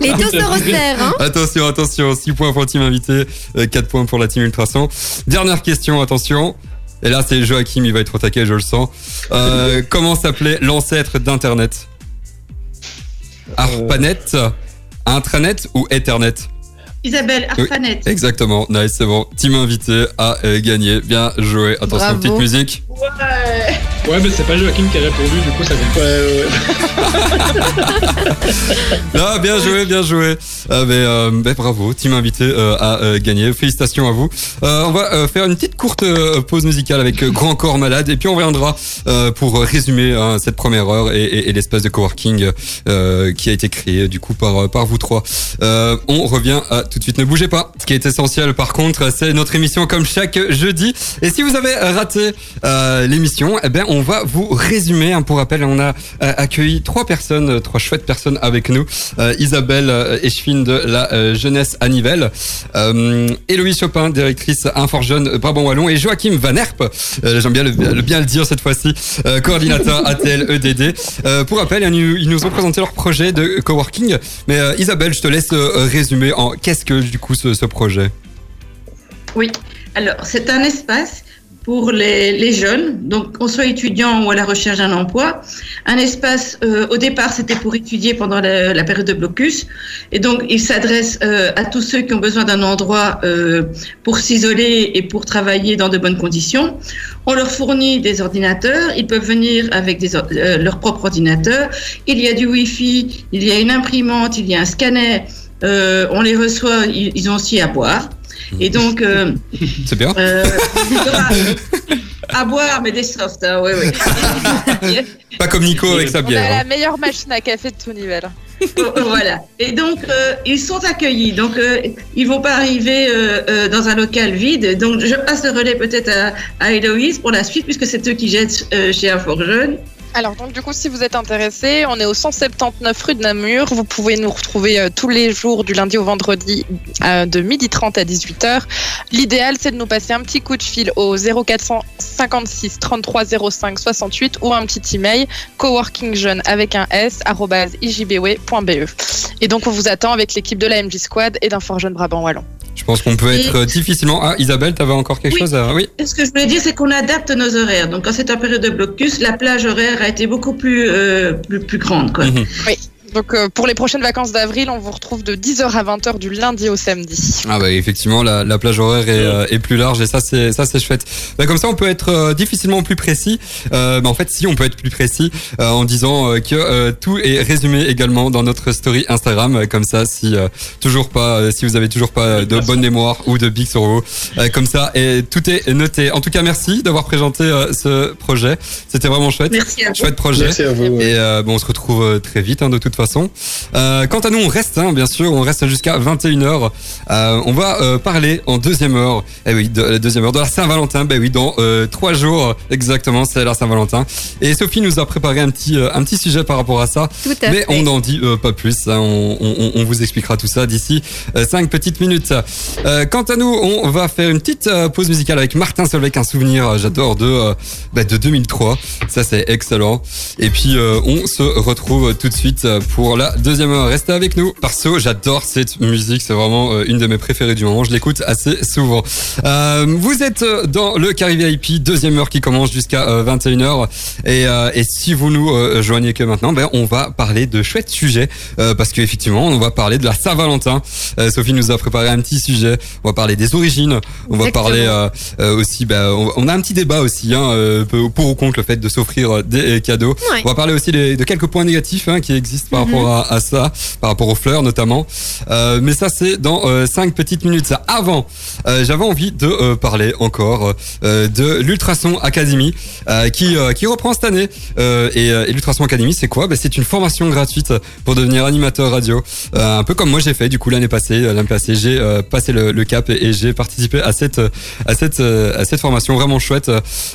Les deux se resserrent, hein Attention, attention. 6 points pour la team invité, 4 euh, points pour la team Ultrason. Dernière question, attention. Et là, c'est Joachim, il va être au taquet, je le sens. Euh, comment s'appelait l'ancêtre d'Internet? Arpanet, Intranet ou Ethernet? Isabelle Arpanet. exactement, nice, c'est bon. Team invité à euh, gagner. Bien joué. Attention, petite musique. Ouais. Ouais, mais c'est pas Joachim qui a répondu, du coup ça fait. Ouais, ouais. non, bien joué, bien joué. Euh, mais, euh, mais, bravo, team invité euh, à euh, gagner. Félicitations à vous. Euh, on va faire une petite courte pause musicale avec Grand Corps Malade et puis on reviendra pour résumer hein, cette première heure et, et, et l'espace de coworking qui a été créé du coup par, par vous trois. on revient à tout de suite. Ne bougez pas. Ce qui est essentiel par contre, c'est notre émission comme chaque jeudi. Et si vous avez raté l'émission, eh ben on va vous résumer. Hein, pour rappel, on a accueilli trois personnes, trois chouettes personnes avec nous. Isabelle Eschfin de la jeunesse à Nivelles, Héloïse Chopin, directrice Infor Jeune Brabant Wallon, et Joachim Van Herp, j'aime bien le, bien le dire cette fois-ci, coordinateur ATL EDD. pour rappel, ils nous ont présenté leur projet de coworking. Mais Isabelle, je te laisse résumer en qu'est-ce que du coup ce, ce projet? Oui, alors c'est un espace pour les, les, jeunes, donc qu'on soit étudiant ou à la recherche d'un emploi. Un espace, euh, au départ, c'était pour étudier pendant la, la, période de blocus. Et donc, il s'adresse euh, à tous ceux qui ont besoin d'un endroit euh, pour s'isoler et pour travailler dans de bonnes conditions. On leur fournit des ordinateurs. Ils peuvent venir avec des, euh, leur propre ordinateur. Il y a du Wi-Fi, il y a une imprimante, il y a un scanner. Euh, on les reçoit, ils, ils ont aussi à boire. Et donc. Euh, c'est bien. Euh, à boire, mais des softs, hein, oui, oui. Pas comme Nico avec sa bière. On a la hein. meilleure machine à café de tout niveau. voilà. Et donc, euh, ils sont accueillis. Donc, euh, ils vont pas arriver euh, euh, dans un local vide. Donc, je passe le relais peut-être à, à Héloïse pour la suite, puisque c'est eux qui jettent euh, chez Infor Jeune. Alors donc du coup si vous êtes intéressé, on est au 179 rue de Namur. Vous pouvez nous retrouver euh, tous les jours du lundi au vendredi euh, de 12h30 à 18h. L'idéal c'est de nous passer un petit coup de fil au 0456 33 05 68 ou un petit email coworkingjeune avec un s @ijbw.be. Et donc on vous attend avec l'équipe de la MJ Squad et d'un Fort Jeune Brabant Wallon. Je pense qu'on peut être et... difficilement. Ah, Isabelle, tu avais encore quelque oui. chose à. Oui. Ce que je voulais dire, c'est qu'on adapte nos horaires. Donc, quand c'est en période de blocus, la plage horaire a été beaucoup plus, euh, plus, plus grande. Quoi. Mmh. Oui. Donc euh, pour les prochaines vacances d'avril, on vous retrouve de 10h à 20h du lundi au samedi. Ah bah effectivement, la, la plage horaire est, euh, est, plus large et ça c'est ça c'est chouette. Bah, comme ça, on peut être euh, difficilement plus précis. Euh, bah, en fait, si on peut être plus précis euh, en disant que tout est résumé également dans notre story Instagram. Comme ça, si toujours pas, si vous avez toujours pas de bonne mémoire ou de big sur vous, comme ça et tout est noté. En tout cas, merci d'avoir présenté ce projet. C'était vraiment chouette. Merci à vous. Chouette projet. Merci à vous. Et bon, on se retrouve très vite hein, de toute façon. Euh, quant à nous, on reste, hein, bien sûr, on reste jusqu'à 21h. Euh, on va euh, parler en deuxième heure, eh oui, de la deuxième heure de la Saint-Valentin. Ben oui, dans trois jours exactement, c'est la Saint-Valentin. Et Sophie nous a préparé un petit, un petit sujet par rapport à ça. Tout à mais fait. on n'en dit pas plus. Hein, on, on, on, vous expliquera tout ça d'ici cinq petites minutes. quant à nous, on va faire une petite pause musicale avec Martin Solveig, un souvenir, j'adore, de, bah, de 2003. Ça, c'est excellent. Et puis, on se retrouve tout de suite pour la deuxième heure. Restez avec nous. Perso, j'adore cette musique. C'est vraiment euh, une de mes préférées du moment. Je l'écoute assez souvent. Euh, vous êtes dans le Carré VIP, deuxième heure qui commence jusqu'à euh, 21h. Et, euh, et, si vous nous euh, joignez que maintenant, ben, on va parler de chouettes sujets. parce qu'effectivement, on va parler de la Saint-Valentin. Sophie nous a préparé un petit sujet. On va parler des origines. On va parler aussi, ben, on, on, a un petit débat aussi, hein, pour ou contre le fait de s'offrir des cadeaux. Ouais. On va parler aussi des, de quelques points négatifs hein, qui existent par par rapport à, à, ça, par rapport aux fleurs notamment. Euh, mais ça, c'est dans euh, cinq petites minutes. Avant, euh, j'avais envie de euh, parler encore de l'Ultrason Academy qui, qui reprend cette année. et, et l'Ultrason Academy, c'est quoi? Ben, C'est une formation gratuite pour devenir animateur radio. un peu comme moi j'ai fait du coup l'année passée. L'année passée, j'ai passé le, le, cap et, et j'ai participé à cette, à, cette, à cette formation vraiment chouette.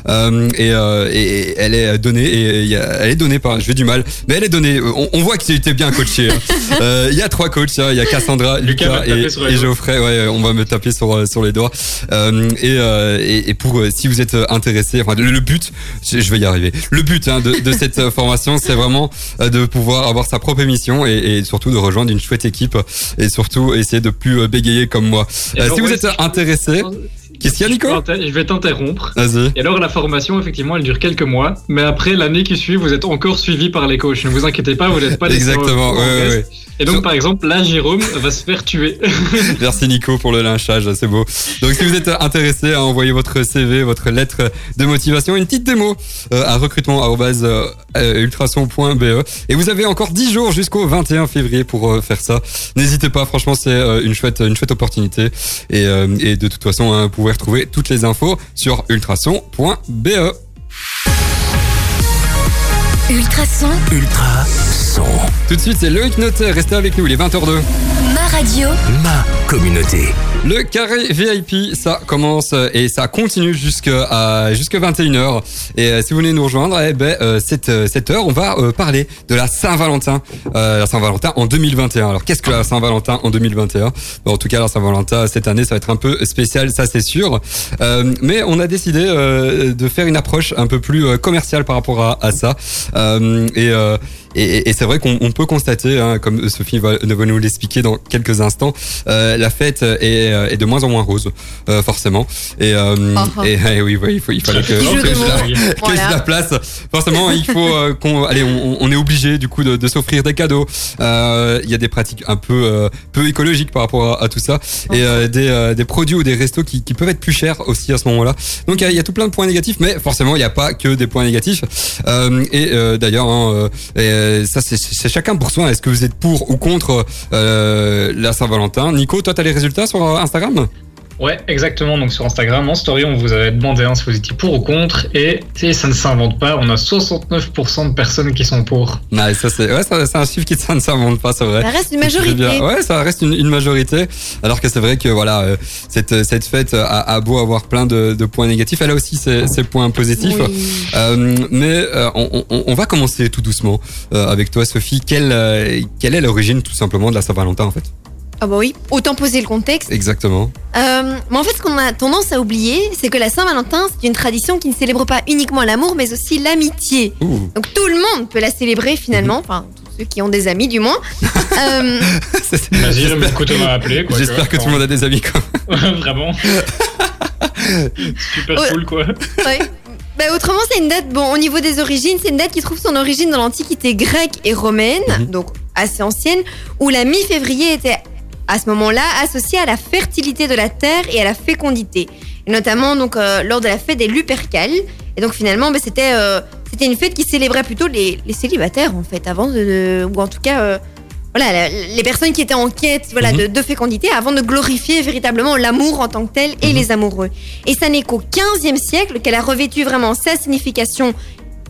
et, et, elle est donnée et elle est donnée par, je vais du mal, mais elle est donnée. On, on voit que tu étais bien coaché. Hein. Il y a trois coachs, hein. il y a Cassandra, Lucas, et, et Geoffrey. Ouais, on va me taper sur sur les doigts. Euh, et, euh, et, et, pour euh, si vous êtes intéressé, enfin le, but, je, vais y arriver. Le but hein, de, de, cette formation, c'est vraiment de pouvoir avoir sa propre émission et, et, surtout de rejoindre une chouette équipe et surtout essayer de plus bégayer comme moi. si vous êtes intéressé. Qu'est-ce qu'il y a, Nico Je vais t'interrompre. Vas-y. Et alors, la formation, effectivement, elle dure quelques mois. Mais après, l'année qui suit, vous êtes encore suivi par les coachs. Ne vous inquiétez pas, vous n'êtes pas Exactement, ouais, ouais. Et donc, par exemple, là, Jérôme va se faire tuer. Merci Nico pour le lynchage, c'est beau. Donc, si vous êtes intéressé à envoyer votre CV, votre lettre de motivation, une petite démo euh, à recrutement@ultrason.be euh, et vous avez encore 10 jours jusqu'au 21 février pour euh, faire ça. N'hésitez pas, franchement, c'est une chouette, une chouette opportunité. Et, et de toute façon, hein, vous pouvez retrouver toutes les infos sur ultrason.be. Ultrason. Ultrason. Tout de suite, c'est Loïc Noter. Restez avec nous, il est 20h02. Ma radio. Ma communauté. Le carré VIP, ça commence et ça continue jusqu'à jusqu'à 21h. Et euh, si vous voulez nous rejoindre, eh ben, euh, cette, euh, cette heure, on va parler de la Saint-Valentin. la Saint-Valentin en 2021. Alors, qu'est-ce que la Saint-Valentin en 2021 En tout cas, la Saint-Valentin, cette année, ça va être un peu spécial, ça c'est sûr. mais on a décidé de faire une approche un peu plus commerciale par rapport à, à ça. et et, et c'est vrai qu'on peut constater, hein, comme Sophie va, va nous l'expliquer dans quelques instants, euh, la fête est, euh, est, de moins en moins rose, euh, forcément. Et, euh, uh-huh. et, oui, oui, il, faut, il fallait que, que, je la, la, place. Forcément, il faut euh, qu'on, allez, on, on, est obligé du coup de, de s'offrir des cadeaux. Euh, il y a des pratiques un peu peu écologiques par rapport à, à tout ça et uh-huh. des, des produits ou des restos qui, qui peuvent être plus chers aussi à ce moment-là. Donc il y, a tout plein de points négatifs, mais forcément il n'y a pas que des points négatifs. et d'ailleurs. Hein, euh, ça, c'est chacun pour soi. Est-ce que vous êtes pour ou contre euh, la Saint-Valentin? Nico, toi, tu as les résultats sur euh, Instagram? Ouais, exactement. Donc sur Instagram, en story, on vous avait demandé hein, si vous étiez pour ou contre, et ça ne s'invente pas. On a 69% de personnes qui sont pour. Ouais, ça c'est ouais, c'est un chiffre qui ça ne s'invente pas, c'est vrai. Ça reste une majorité. Ouais, ça reste une, une, majorité. Alors que c'est vrai que voilà, euh, cette cette fête a, a, beau avoir plein de, de, points négatifs, elle a aussi ses, ses points positifs. Oui. Euh, mais euh, on, on, on, va commencer tout doucement euh, avec toi, Sophie. Quelle quelle est l'origine tout simplement de la Saint-Valentin en fait? Ah bah oui, autant poser le contexte. Exactement. Euh, mais en fait, ce qu'on a tendance à oublier, c'est que la Saint-Valentin, c'est une tradition qui ne célèbre pas uniquement l'amour, mais aussi l'amitié. Donc tout le monde peut la célébrer finalement, mhm. enfin ceux qui ont des amis du moins. euh... Vas-y, on m'a appelé. J'espère que tout le monde a des amis quand même. Vraiment. Super cool quoi. Ouais. Bah, autrement, c'est une date, bon, au niveau des origines, c'est une date qui trouve son origine dans l'Antiquité grecque et romaine, mhm. donc assez ancienne, où la mi-février était à ce moment-là associé à la fertilité de la terre et à la fécondité, et notamment donc euh, lors de la fête des Lupercales. Et donc finalement, bah, c'était euh, c'était une fête qui célébrait plutôt les, les célibataires en fait, avant de, ou en tout cas euh, voilà les personnes qui étaient en quête voilà mhm. de, de, fécondité avant de glorifier véritablement l'amour en tant que tel et mhm. les amoureux. Et ça n'est qu'au 15e siècle qu'elle a revêtu vraiment sa signification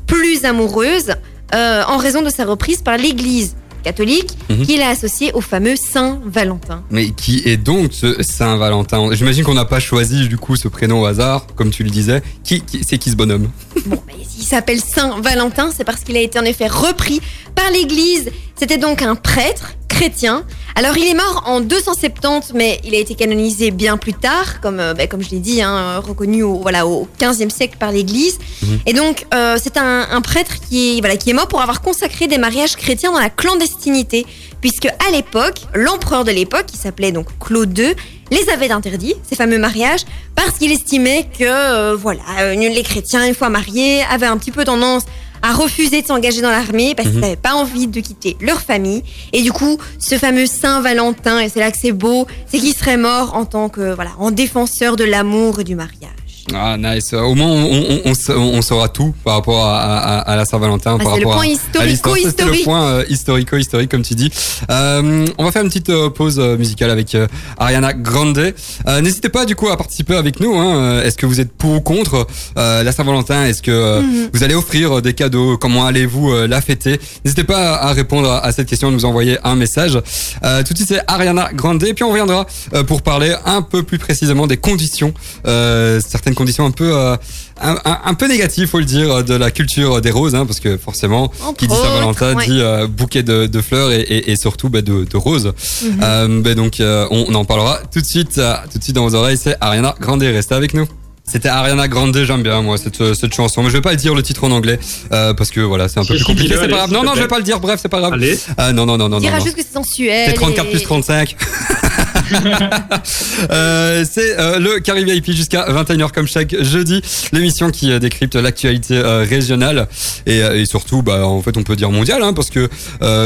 plus amoureuse en raison de sa reprise par l'Église catholique, qu'il a associé au fameux Saint Valentin. Mais qui est donc ce Saint Valentin? J'imagine qu'on n'a pas choisi du coup ce prénom au hasard, comme tu le disais. Qui, qui c'est qui ce bonhomme? Bon, bah, s'il s'appelle Saint Valentin, c'est parce qu'il a été en effet repris par l'Église. C'était donc un prêtre chrétien. Alors il est mort en 270, mais il a été canonisé bien plus tard, comme, euh, bah, comme je l'ai dit, hein, reconnu au, voilà, au 15e siècle par l'Église. Mhm. Et donc euh, c'est un, un, prêtre qui est, voilà, qui est mort pour avoir consacré des mariages chrétiens dans la clandestinité, puisque à l'époque, l'empereur de l'époque, qui s'appelait donc Claude II, les avait interdits, ces fameux mariages, parce qu'il estimait que euh, voilà, les chrétiens, une fois mariés, avaient un petit peu tendance a refusé de s'engager dans l'armée parce qu'ils n'avaient mhm. pas envie de quitter leur famille. Et du coup, ce fameux Saint Valentin, et c'est là que c'est beau, c'est qu'il serait mort en tant que voilà, en défenseur de l'amour et du mariage. Ah nice. Au moins on, on, on, saura tout par rapport à, à, la Saint-Valentin, ah, par rapport le point historico-historique. C'est le point euh, historico-historique comme tu dis. Euh, on va faire une petite euh, pause euh, musicale avec Ariana Grande. N'hésitez pas du coup à participer avec nous. Hein. Est-ce que vous êtes pour ou contre la Saint-Valentin? Est-ce que mhm. vous allez offrir des cadeaux? Comment allez-vous la fêter? N'hésitez pas à répondre à cette question, nous envoyer un message. tout de suite c'est Ariana Grande. Et puis on reviendra pour parler un peu plus précisément des conditions, certaines conditions un peu euh, un, un, peu négatives, faut le dire, de la culture des roses, hein, parce que forcément, qui dit Saint-Valentin dit euh, bouquet de, de, fleurs et, et, et surtout bah, de, de, roses. Mhm. euh, bah, donc euh, on, en parlera tout de suite, tout de suite dans vos oreilles. C'est Ariana Grande, restez avec nous. C'était Ariana Grande, j'aime bien moi cette, cette chanson, mais je vais pas le dire le titre en anglais parce que voilà c'est un peu plus compliqué. C'est pas grave. Non non, je vais pas le dire. Bref, c'est pas grave. Allez. non non non non. Dira juste que c'est sensuel. C'est 34 plus 35. euh, c'est euh, le Carré VIP jusqu'à 21h comme chaque jeudi, l'émission qui euh, décrypte l'actualité régionale et, et, surtout, bah, en fait, on peut dire mondiale, hein, parce que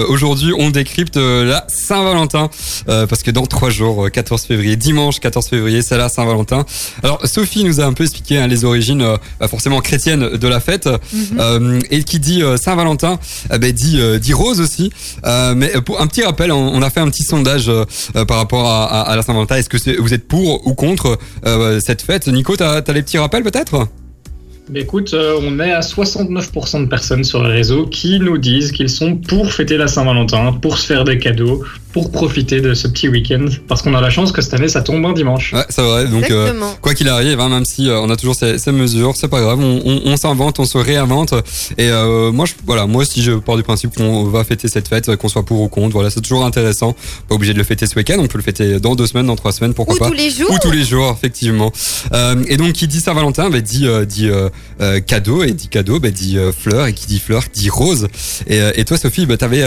aujourd'hui, on décrypte la Saint-Valentin, parce que dans trois jours, 14 février, dimanche 14 février, c'est la Saint-Valentin. Alors, Sophie nous a un peu expliqué hein, les origines, bah, forcément chrétiennes de la fête, mhm. et qui dit Saint-Valentin, bah, dit, dit rose aussi. mais pour un petit rappel, on, on, a fait un petit sondage par rapport à à, la Saint-Valentin. Est-ce que vous êtes pour ou contre euh, cette fête? Nico, tu as, les petits rappels peut-être? Écoute, euh, on est à 69% de personnes sur les réseaux qui nous disent qu'ils sont pour fêter la Saint-Valentin, pour se faire des cadeaux, pour profiter de ce petit week-end parce qu'on a la chance que cette année ça tombe un dimanche. Ouais, c'est vrai. Donc euh, quoi qu'il arrive, hein, même si euh, on a toujours ces, ces mesures, c'est pas grave. On, on, on s'invente, on se réinvente. Et euh, moi, je, voilà, moi si je pars du principe qu'on va fêter cette fête, qu'on soit pour ou contre, voilà, c'est toujours intéressant. Pas obligé de le fêter ce week-end, on peut le fêter dans deux semaines, dans trois semaines, pourquoi ou pas. Ou tous les jours. Ou tous les jours, effectivement. et donc qui dit Saint-Valentin, bah, dit dit cadeau et dit cadeau, bah, dit fleur et qui dit fleur dit rose. Et, et toi, Sophie, bah, t'avais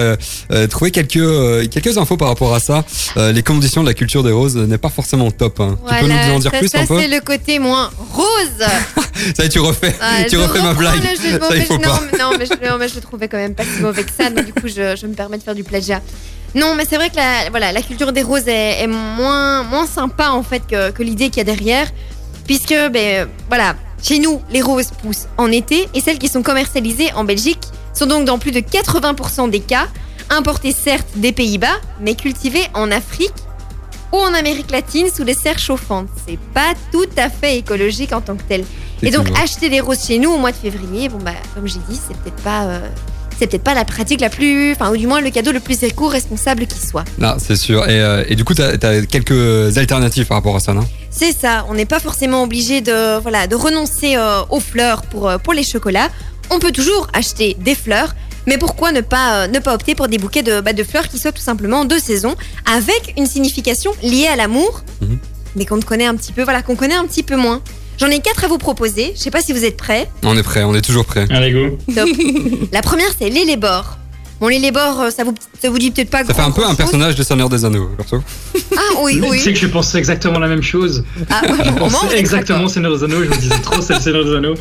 trouvé quelques quelques infos par rapport à ça. Euh, les conditions de la culture des roses n'est pas forcément top. Hein. tu peux nous en dire plus un peu c'est le côté moins rose. ça y est, tu refais, tu refais ma blague. ça, il faut non, pas. non, mais je, mais je le trouvais quand même pas si mauvais que ça. Donc du coup, je, je me permets de faire du plagiat. Non, mais c'est vrai que la, voilà, la culture des roses est, est moins, moins sympa en fait que, que l'idée qu'il y a derrière, puisque ben voilà, chez nous, les roses poussent en été et celles qui sont commercialisées en Belgique sont donc dans plus de 80% des cas importé certes des Pays-Bas, mais cultivé en Afrique ou en Amérique latine sous les serres chauffantes. C'est pas tout à fait écologique en tant que tel. Et donc acheter des roses chez nous au mois de février, bon bah comme j'ai dit, c'est peut-être pas euh, c'est peut-être pas la pratique la plus, enfin ou du moins le cadeau le plus éco-responsable qui soit. Non, c'est sûr. Et, euh, et, du coup, tu as, quelques alternatives par rapport à ça, non? C'est ça. On n'est pas forcément obligé de voilà de renoncer euh, aux fleurs pour pour les chocolats. On peut toujours acheter des fleurs, mais pourquoi ne pas, euh, ne pas opter pour des bouquets de, bah, de fleurs qui soient tout simplement de saison, avec une signification liée à l'amour, mhm. mais qu'on connaît un petit peu, voilà, qu'on connaît un petit peu moins. J'en ai quatre à vous proposer. Je sais pas si vous êtes prêts. On est prêts, on est toujours prêts. Allez go. La première c'est l'élébore. Bon, les Lébors, euh, ça vous, ça vous dit peut-être pas Ça fait un peu un personnage de Seigneur des Anneaux, perso. Ah oui, oui. Tu sais que je pensais exactement la même chose. Ah, je pensais exactement Seigneur des Anneaux, je me disais trop c'est le Seigneur des Anneaux.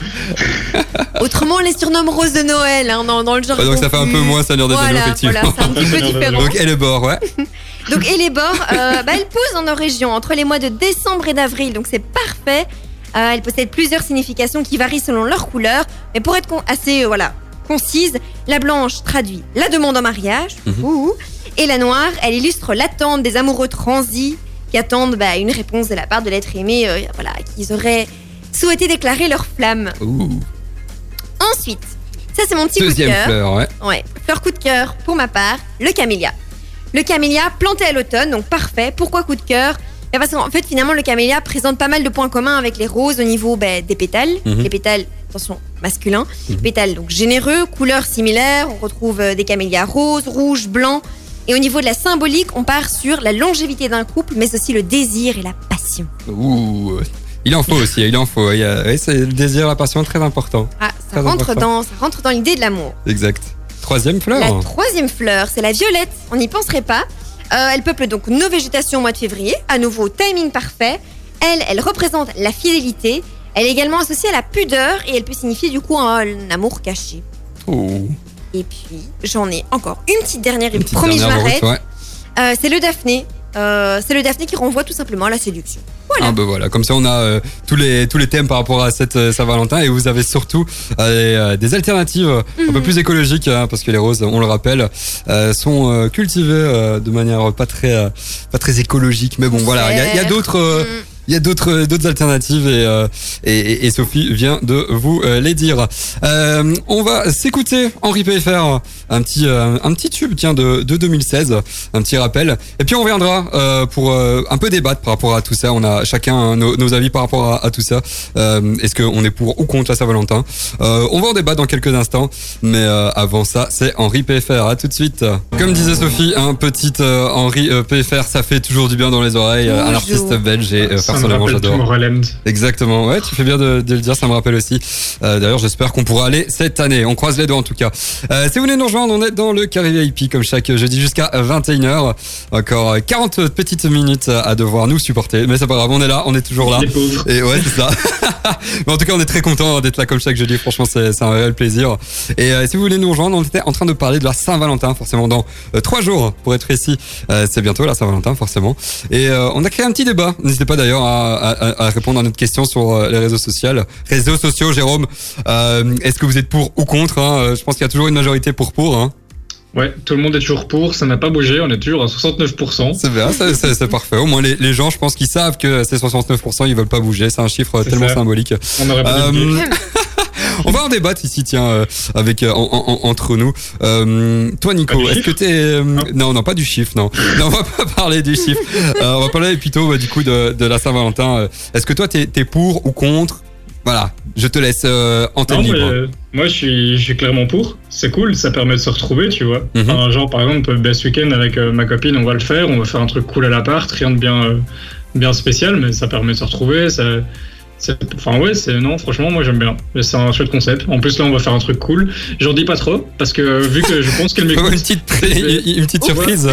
Autrement, on les surnomme Rose de Noël hein, dans, dans, le genre. donc ça fait un peu moins Seigneur des Anneaux, effectivement. Voilà, c'est un petit peu différent. Donc, et les bords, ouais. donc, et les bords, euh, bah, elles poussent dans nos régions entre les mois de décembre et d'avril, donc c'est parfait. Euh, elles possèdent plusieurs significations qui varient selon leur couleur, mais pour être assez, euh, voilà, concise. La blanche traduit la demande en mariage. Mhm. Et la noire, elle illustre l'attente des amoureux transis qui attendent bah, une réponse de la part de l'être aimé, euh, voilà, qu'ils auraient souhaité déclarer leur flamme. Ensuite, ça c'est mon petit coup de cœur. fleur, ouais. ouais. Fleur coup de cœur pour ma part, le camélia. Le camélia planté à l'automne, donc parfait. Pourquoi coup de cœur? Parce qu'en fait, finalement, le camélia présente pas mal de points communs avec les roses au niveau bah, des pétales. Mhm. Les pétales, attention, masculins. Mhm. Pétales donc généreux, couleurs similaires. On retrouve euh, des camélias roses, rouges, blancs. Et au niveau de la symbolique, on part sur la longévité d'un couple, mais aussi le désir et la passion. Ouh, il en faut aussi, il en faut. Il c'est le désir, la passion, très important. Ah, ça, rentre, Dans, ça rentre dans l'idée de l'amour. Exact. Troisième fleur. La troisième fleur, c'est la violette. On n'y penserait pas. Euh, elle peuple donc nos végétations au mois de février. À nouveau, timing parfait. Elle, elle représente la fidélité. Elle est également associée à la pudeur et elle peut signifier du coup un, amour caché. Oh. Et puis, j'en ai encore une petite dernière, une promis, je m'arrête. Euh, c'est le Daphné. c'est le Daphné qui renvoie tout simplement à la séduction. Voilà. Ah bah voilà, comme ça on a tous les tous les thèmes par rapport à cette Saint-Valentin et vous avez surtout des alternatives un peu mhm. plus écologiques hein, parce que les roses, on le rappelle, sont cultivées de manière pas très pas très écologique. Mais bon voilà, il y a, d'autres mhm il y a d'autres d'autres alternatives et, euh, et, et, Sophie vient de vous euh, les dire. Euh, on va s'écouter Henri PFR, un petit un petit tube tiens de, de 2016, un petit rappel. Et puis on reviendra pour un peu débattre par rapport à tout ça. On a chacun nos, nos avis par rapport à, à tout ça. Est-ce qu'on est pour ou contre la Saint-Valentin? On va en débattre dans quelques instants, mais avant ça, c'est Henri PFR. À tout de suite. Comme disait Sophie, un petit Henri PFR, ça fait toujours du bien dans les oreilles. Un artiste belge et personnellement j'adore. Exactement, ouais, tu fais bien de, de, le dire, ça me rappelle aussi. Euh, D'ailleurs, j'espère qu'on pourra aller cette année. On croise les doigts en tout cas. Euh, si vous venez nous rejoindre, on est dans le Carré VIP comme chaque jeudi jusqu'à 21h. Encore 40 petites minutes à devoir nous supporter, mais c'est pas grave, on est là, on est toujours là. Et ouais, c'est ça. mais en tout cas, on est très content d'être là comme chaque jeudi. Franchement, c'est un réel plaisir. Et euh, si vous voulez nous rejoindre, on était en train de parler de la Saint-Valentin, forcément dans euh, trois jours pour être ici. Euh, c'est bientôt la Saint-Valentin, forcément. Et on a créé un petit débat. N'hésitez pas d'ailleurs à, répondre à notre question sur euh, les réseaux sociaux. Réseaux sociaux, Jérôme, euh, est-ce que vous êtes pour ou contre hein? Je pense qu'il y a toujours une majorité pour pour. Hein Ouais, tout le monde est toujours pour, ça n'a pas bougé, on est toujours à 69%. C'est bien, c'est parfait. Au moins, les, gens, je pense qu'ils savent que ces 69%, ils veulent pas bouger. C'est un chiffre tellement symbolique. On aurait pas euh, On va en débattre ici, tiens, euh, avec euh, entre nous. Euh, toi, Nico, est-ce que t'es non. non, pas du chiffre, non. non, on va pas parler du chiffre. on va parler plutôt bah, du coup de, de la Saint-Valentin. Est-ce que toi, t'es es pour ou contre? Voilà, je te laisse antenne libre. moi, je suis, je suis clairement pour. C'est cool, ça permet de se retrouver, tu vois. Mhm. genre, par exemple, ben, ce week-end avec ma copine, on va le faire. On va faire un truc cool à l'appart, rien de bien, bien spécial, mais ça permet de se retrouver. Ça Enfin ouais, c'est non, franchement, moi j'aime bien. C'est un chouette concept. En plus là, on va faire un truc cool. J'en dis pas trop parce que vu que je pense qu'elle m'écoute. une petite, une petite surprise.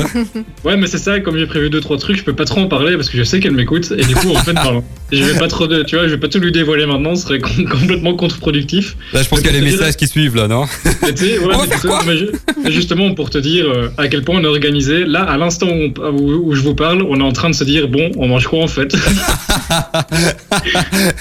Ouais, mais c'est ça. Comme j'ai prévu deux trois trucs, je peux pas trop en parler parce que je sais qu'elle m'écoute et du coup, en fait, pardon, je vais pas trop de, tu vois, je vais pas tout lui dévoiler maintenant. Ce serait complètement contre-productif. Là, je pense qu'il y a les messages qui suivent là, non mais, justement pour te dire euh, à quel point on est organisé. Là, à l'instant où, où je vous parle, on est en train de se dire bon, on mange quoi en fait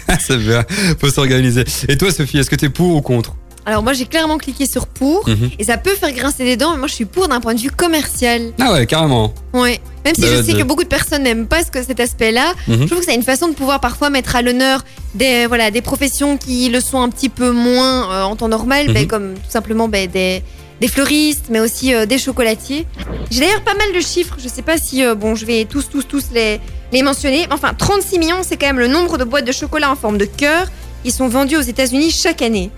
C'est bien, faut s'organiser. Et toi, Sophie, est-ce que t'es pour ou contre alors moi j'ai clairement cliqué sur pour mhm. et ça peut faire grincer des dents mais moi je suis pour d'un point de vue commercial. Ah ouais carrément. Ouais. Même si je sais que beaucoup de personnes n'aiment pas ce cet aspect-là, mhm. je trouve que c'est une façon de pouvoir parfois mettre à l'honneur des voilà des professions qui le sont un petit peu moins euh, en temps normal, mhm. comme tout simplement ben, des des fleuristes, mais aussi euh, des chocolatiers. J'ai d'ailleurs pas mal de chiffres, je sais pas si, euh, bon, je vais tous, tous, tous les, les mentionner. Enfin, 36 millions, c'est quand même le nombre de boîtes de chocolat en forme de cœur qui sont vendues aux États-Unis chaque année.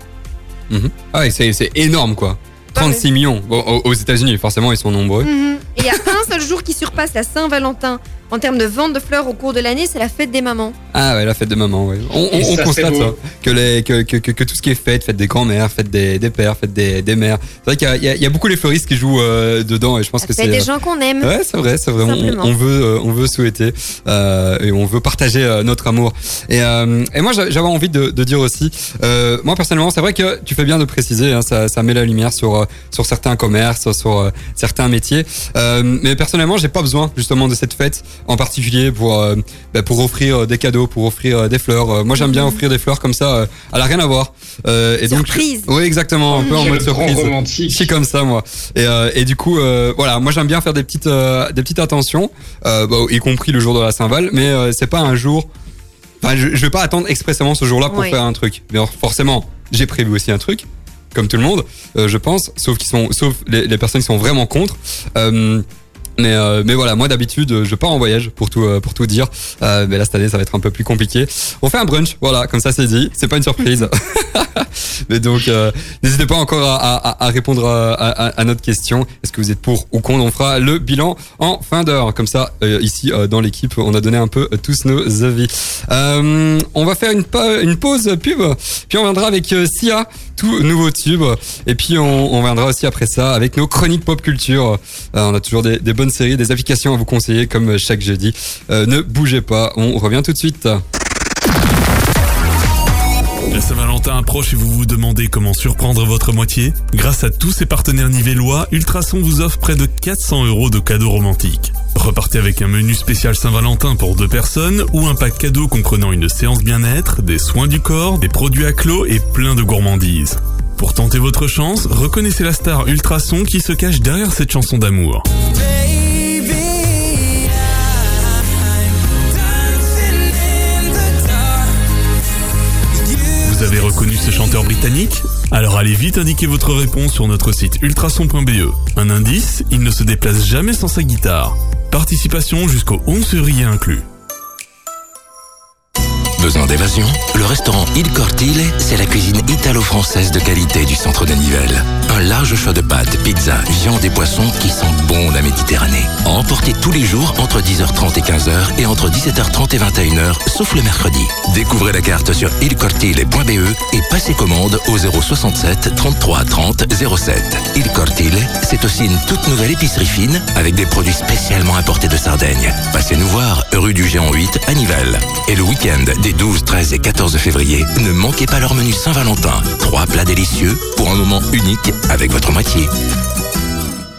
Mhm. Ah c'est énorme, quoi. 36 millions. aux États-Unis, forcément, ils sont nombreux. Mhm. Et il y a un seul jour qui surpasse la Saint-Valentin en termes de vente de fleurs au cours de l'année, c'est la fête des mamans. Ah ouais, la fête des mamans, ouais. On, constate ça. Que, les, que, que, que, tout ce qui est fête, fête des grands-mères, fête des, des pères, fête des, des mères. C'est vrai qu'il y, y, a beaucoup les fleuristes qui jouent euh, dedans et je pense que c'est. des gens qu'on aime. Ouais, c'est vrai, c'est vrai. On, veut, euh, on veut souhaiter euh, et on veut partager euh, notre amour. Et, et moi, j'avais envie de, de, dire aussi, moi personnellement, c'est vrai que tu fais bien de préciser, hein, ça, ça met la lumière sur, sur certains commerces, sur certains métiers. mais personnellement, j'ai pas besoin justement de cette fête en particulier pour euh, bah, pour offrir euh, des cadeaux, pour offrir euh, des fleurs. Moi, j'aime bien mhm. offrir des fleurs comme ça. elle a rien à voir. et surprise. oui, exactement, un peu en mode surprise. Romantique. C'est comme ça, moi. Et, et du coup, voilà, moi j'aime bien faire des petites des petites attentions, bah, y compris le jour de la Saint-Val, mais c'est pas un jour. Enfin, je, je vais pas attendre expressément ce jour-là pour faire un truc. Mais forcément, j'ai prévu aussi un truc comme tout le monde, je pense, sauf qu'ils sont, sauf les, les, personnes qui sont vraiment contre. Euh, mais, euh, mais voilà, moi d'habitude, je pars en voyage pour tout, euh, pour tout dire. Euh, mais là, cette année, ça va être un peu plus compliqué. On fait un brunch, voilà, comme ça c'est dit. C'est pas une surprise. mais donc, n'hésitez pas encore à, répondre à, notre question. Est-ce que vous êtes pour ou contre? On fera le bilan en fin d'heure. Comme ça, ici, dans l'équipe, on a donné un peu tous nos avis. on va faire une, pause pub, puis on viendra avec Sia tout nouveau tube. Et puis on, viendra aussi après ça avec nos chroniques pop culture. On a toujours des, bonnes séries, des applications à vous conseiller comme chaque jeudi. Euh, ne bougez pas, on revient tout de suite. La Saint-Valentin approche et vous vous demandez comment surprendre votre moitié Grâce à tous ses partenaires nivellois, Ultrason vous offre près de 400 euros de cadeaux romantiques. Repartez avec un menu spécial Saint-Valentin pour deux personnes ou un pack cadeau comprenant une séance bien-être, des soins du corps, des produits à clos et plein de gourmandises. Pour tenter votre chance, reconnaissez la star Ultrason qui se cache derrière cette chanson d'amour. Vous avez reconnu ce chanteur britannique Alors allez vite indiquer votre réponse sur notre site ultrason.be. Un indice, il ne se déplace jamais sans sa guitare. Participation jusqu'au 11 février inclus. Besoin d'évasion? Le restaurant Il Cortile, c'est la cuisine italo-française de qualité du centre de Nivelles. Un large choix de pâtes, pizzas, viande et poissons qui sentent bon la Méditerranée. Emporter tous les jours entre 10h30 et 15h et entre 17h30 et 21h, sauf le mercredi. Découvrez la carte sur ilcortile.be et passez commande au 067 33 30 07. Il Cortile, c'est aussi une toute nouvelle épicerie fine avec des produits spécialement importés de Sardaigne. Passez nous voir, rue du Géant 8 à Nivelles. Et le week-end des 12, 13 et 14 février, ne manquez pas leur menu Saint-Valentin. Trois plats délicieux pour un moment unique avec votre moitié.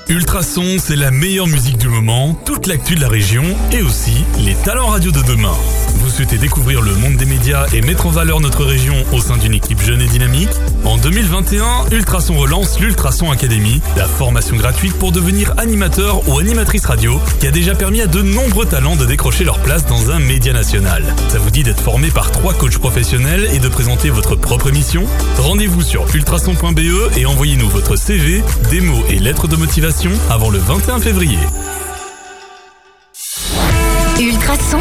Ultrason, c'est la meilleure musique du moment, toute l'actu de la région et aussi les talents radio de demain. Vous souhaitez découvrir le monde des médias et mettre en valeur notre région au sein d'une équipe jeune et dynamique En 2021, Ultrason relance l'Ultrason Academy, la formation gratuite pour devenir animateur ou animatrice radio qui a déjà permis à de nombreux talents de décrocher leur place dans un média national. Ça vous dit d'être formé par trois coachs professionnels et de présenter votre propre émission Rendez-vous sur ultrason.be et envoyez-nous votre CV, démo et lettres de motivation avant le 21 février. Ultrason.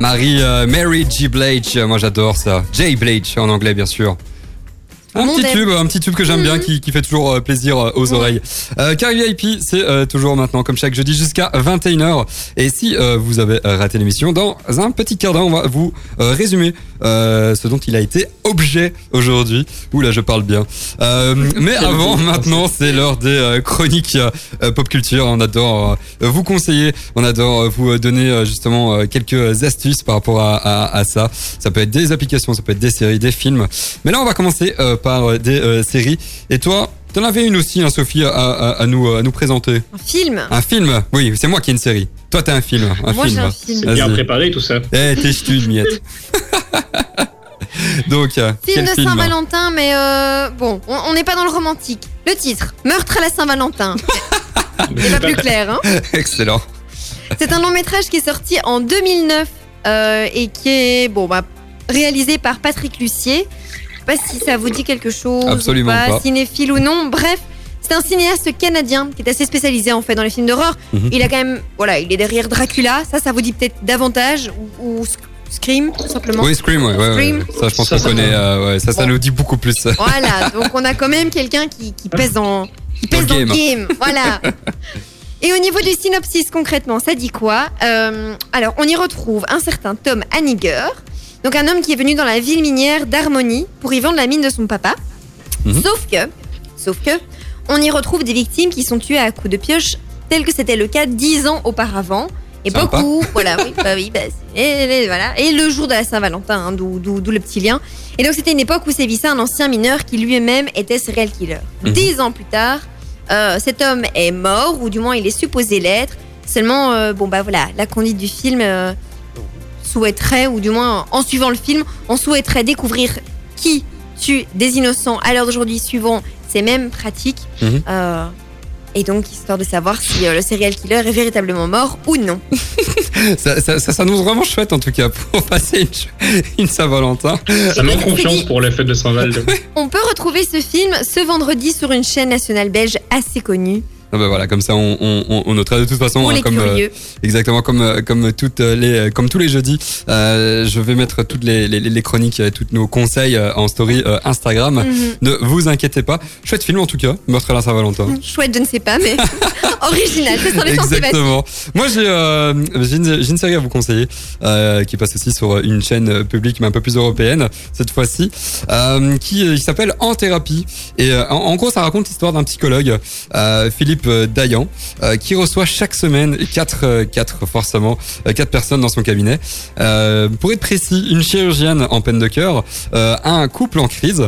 Marie, euh, Mary G. Blige, moi j'adore ça. J. Blige en anglais bien sûr. Un Mon petit tube, un petit tube que j'aime bien, qui, qui fait toujours euh, plaisir euh, aux oreilles. Euh, Carrie VIP, c'est euh, toujours maintenant, comme chaque jeudi, jusqu'à 21h. Et si euh, vous avez euh, raté l'émission, dans un petit quart d'heure, on va vous euh, résumer euh, ce dont il a été objet aujourd'hui. Ouh là, je parle bien. Euh, mais avant, maintenant, c'est l'heure des euh, chroniques euh, pop culture. On adore vous conseiller, on adore vous donner justement quelques astuces par rapport à, à, à ça. Ça peut être des applications, ça peut être des séries, des films. Mais là, on va commencer par des séries. Et toi, t'en avais une aussi, hein, Sophie, à, à, à nous, à nous présenter. Un film. Un film Oui, c'est moi qui ai une série. Toi, t'as un film. Un Moi, j'ai film. un film. C'est bien préparé tout ça. Eh, t'es ch'tu, une miette. Donc, euh, Film quel de Saint-Valentin, mais euh, bon, on on n'est pas dans le romantique. Le titre, Meurtre à la Saint-Valentin. C'est pas plus clair, hein Excellent. C'est un long métrage qui est sorti en 2009 euh, et qui est bon bah réalisé par Patrick Lucier. Pas si ça vous dit quelque chose. Absolument ou pas, pas. Cinéphile ou non. Bref, c'est un cinéaste canadien qui est assez spécialisé en fait dans les films d'horreur. Mhm. Il a quand même voilà, il est derrière Dracula. Ça, ça vous dit peut-être davantage ou, ou Sc- Scream tout simplement. Oui, Scream, ouais, ouais, ouais. Scream. Ça, je pense qu'on ça connaît. euh, ouais, ça, ça Bon. nous dit beaucoup plus. Voilà, donc on a quand même quelqu'un qui, qui pèse dans, qui Dans pèse le dans le game. game. Voilà. Et au niveau du synopsis, concrètement, ça dit quoi? Euh, Alors, on y retrouve un certain Tom Hanniger, donc un homme qui est venu dans la ville minière d'Harmonie pour y vendre la mine de son papa. Mhm. Sauf que, sauf que, on y retrouve des victimes qui sont tuées à coups de pioche, tel que c'était le cas dix ans auparavant. Et Sympa. beaucoup, voilà, oui, bah oui, bah, et, et voilà. Et le jour de la Saint-Valentin, hein, d'où le petit lien. Et donc c'était une époque où sévissait un ancien mineur qui lui-même était serial killer. Mhm. Dix ans plus tard, euh, cet homme est mort, ou du moins il est supposé l'être. Seulement, euh, bon bah voilà, la conduite du film euh, souhaiterait, ou du moins en suivant le film, on souhaiterait découvrir qui tue des innocents à l'heure d'aujourd'hui suivant ces mêmes pratiques. Mhm. Euh, et donc, histoire de savoir si euh, le serial killer est véritablement mort ou non. ça, ça, ça s'annonce vraiment chouette en tout cas pour passer une, Saint-Valentin. Ça c'est confiance dit. pour les fêtes de Saint-Val. On peut retrouver ce film ce vendredi sur une chaîne nationale belge assez connue. Ah bah voilà, comme ça on, on, on- notera de toute façon Pour hein, les comme euh, exactement comme euh, comme toutes les comme tous les jeudis, euh, je vais mettre toutes les, les, les chroniques, euh, tous nos conseils euh, en story Instagram. Mhm. Ne vous inquiétez pas. Chouette film en tout cas, Meurtre à la Saint-Valentin. Chouette, je ne sais pas, mais original. C'est sur les Exactement. Moi, j'ai euh, j'ai une, série à vous conseiller euh, qui passe aussi sur une chaîne publique, mais un peu plus européenne cette fois-ci, euh, qui, qui s'appelle En thérapie. Et euh, en, en gros, ça raconte l'histoire d'un psychologue, euh, Philippe Philippe Dayan, qui reçoit chaque semaine quatre, quatre forcément, quatre personnes dans son cabinet. pour être précis, une chirurgienne en peine de cœur, un couple en crise,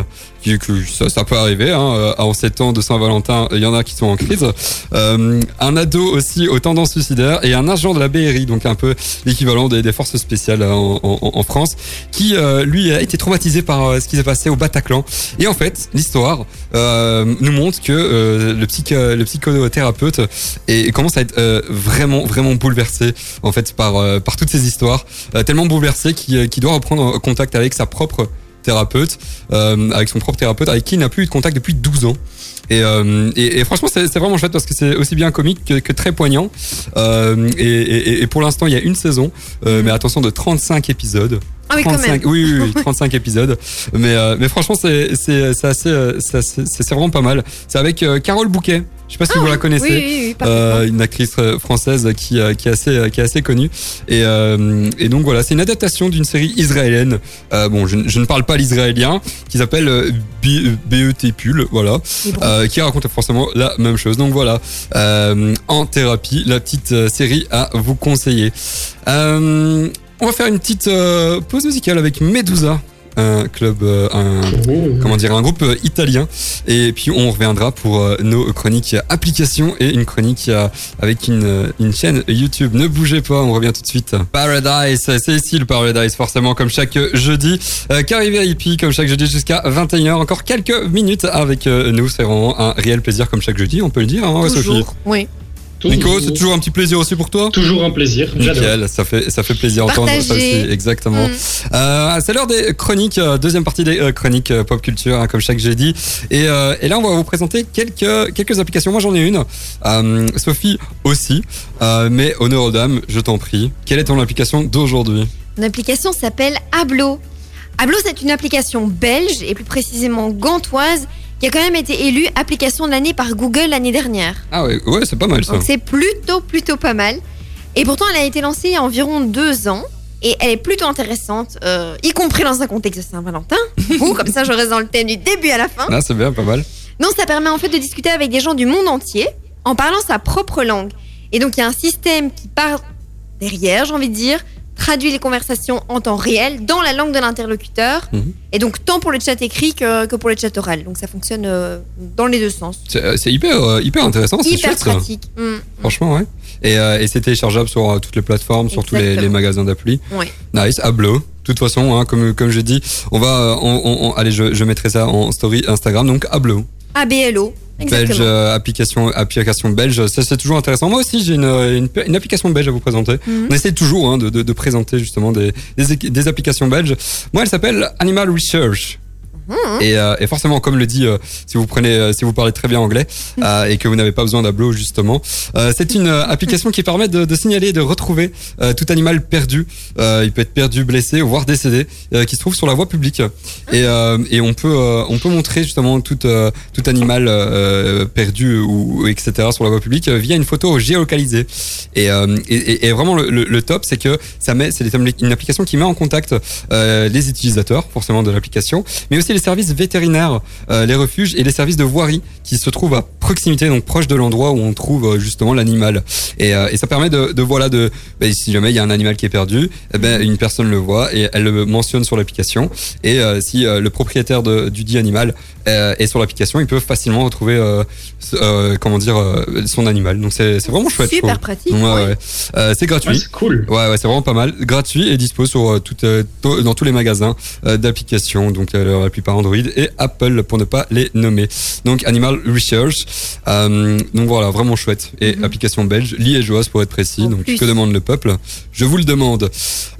ça, ça, peut arriver. Hein, en 7 ans de Saint-Valentin, il y en a qui sont en crise. Euh, un ado aussi aux tendances suicidaires et un agent de la BRI, donc un peu l'équivalent des, forces spéciales en, en, France, qui euh, lui a été traumatisé par euh, ce qui s'est passé au Bataclan. Et en fait, l'histoire euh, nous montre que euh, le, psych, le psychothérapeute et commence à être vraiment vraiment bouleversé en fait par par toutes ces histoires, tellement bouleversé qu'il doit reprendre contact avec sa propre thérapeute, euh, avec son propre thérapeute, avec qui il n'a plus eu de contact depuis 12 ans. Et, euh, et, et, franchement, c'est vraiment chouette parce que c'est aussi bien comique que, que très poignant. Euh, et, et, pour l'instant, il y a une saison, euh, mais attention, de 35 épisodes. Ah oui, 35, oui, oui, oui, 35 épisodes. Mais, euh, mais franchement, c'est assez, euh, c'est vraiment pas mal. C'est avec Carole Bouquet. Je sais pas si ah vous la connaissez, oui, euh, une actrice française qui, qui est assez qui est assez connue. Et, euh, et donc voilà, c'est une adaptation d'une série israélienne. Euh, bon, je, je, ne parle pas l'israélien, qui s'appelle BET Pull, voilà, qui raconte forcément la même chose. Donc voilà, en thérapie, la petite série à vous conseiller. On va faire une petite pause musicale avec Medusa un club, euh, un, comment dire, un groupe euh, italien. Et puis on reviendra pour euh, nos chroniques applications et une chronique avec une, une chaîne YouTube. Ne bougez pas, on revient tout de suite. Paradise, c'est ici le Paradise, forcément, comme chaque jeudi. Euh, Carré VIP, comme chaque jeudi jusqu'à 21h. Encore quelques minutes avec nous. C'est vraiment un réel plaisir, comme chaque jeudi, on peut le dire, hein, Sophie. Oui. Nico, c'est toujours un petit plaisir aussi pour toi Toujours un plaisir, j'adore. Ça fait, ça fait plaisir d'entendre ça aussi, exactement. Mm. Euh, c'est l'heure des chroniques, euh, deuxième partie des euh, chroniques pop culture, hein, comme chaque jeudi. Et, et, là, on va vous présenter quelques, quelques applications. Moi, j'en ai une. Sophie aussi. mais honneur aux dames, je t'en prie. Quelle est ton application d'aujourd'hui? Mon application s'appelle Ablo. Ablo, c'est une application belge et plus précisément gantoise qui a quand même été élue application de l'année par Google l'année dernière. Ah ouais, ouais c'est pas mal ça. Donc c'est plutôt, plutôt pas mal. Et pourtant, elle a été lancée il y a environ deux ans. Et elle est plutôt intéressante, euh, y compris dans un contexte de Saint-Valentin. Ou comme ça, je reste dans le thème du début à la fin. Ah, c'est bien, pas mal. Non, ça permet en fait de discuter avec des gens du monde entier en parlant sa propre langue. Et donc, il y a un système qui part derrière, j'ai envie de dire, traduit les conversations en temps réel dans la langue de l'interlocuteur. Mhm. Et donc, tant pour le chat écrit que, que, pour le chat oral. Donc, ça fonctionne euh, dans les deux sens. C'est euh, hyper, euh, hyper intéressant. Hyper pratique. Mm. Franchement, ouais. Et, et c'est téléchargeable sur toutes les plateformes, sur tous les, les, magasins d'appli. Ouais. Nice. Ablo. De toute façon, hein, comme, comme je dis, on va. On, on, allez, je, je mettrai ça en story Instagram. Donc, Ablo. ABLO. Belge, euh, application, application belge, ça c'est toujours intéressant. Moi aussi j'ai une, une, une, application belge à vous présenter. Mhm. On essaie toujours hein, de, de, de, présenter justement des, des, des applications belges. Moi elle s'appelle Animal Research. Mhm. Et, euh, et, forcément, comme le dit, euh, si vous prenez, euh, si vous parlez très bien anglais Mhm. euh, et que vous n'avez pas besoin d'Ablo justement, euh, c'est une application qui permet de, de signaler, de retrouver tout animal perdu. il peut être perdu, blessé, voire décédé, qui se trouve sur la voie publique. Et, et on peut, on peut montrer justement tout, tout animal perdu ou etc. sur la voie publique via une photo géolocalisée. Et, et, et vraiment le, le, le top, c'est que ça met, c'est une application qui met en contact les utilisateurs forcément de l'application, mais aussi les services vétérinaires, euh, les refuges et les services de voirie qui se trouvent à proximité, donc proche de l'endroit où on trouve euh, justement l'animal. Et, euh, et, ça permet de, voilà de ben, si jamais il y a un animal qui est perdu, eh ben une personne le voit et elle le mentionne sur l'application. Et si le propriétaire du dit animal est sur l'application, il peut facilement retrouver comment dire son animal. Donc c'est vraiment chouette. Super pratique. Ouais, ouais. c'est gratuit. Ouais, c'est cool. Ouais, ouais, c'est vraiment pas mal. Gratuit et dispo sur tout, dans tous les magasins d'applications. Donc la plupart Android et Apple pour ne pas les nommer. Donc Animal Research. Euh, donc voilà, vraiment chouette. Et Mhm. application belge, liégeoise pour être précis. En donc plus. que demande le peuple? Je vous le demande.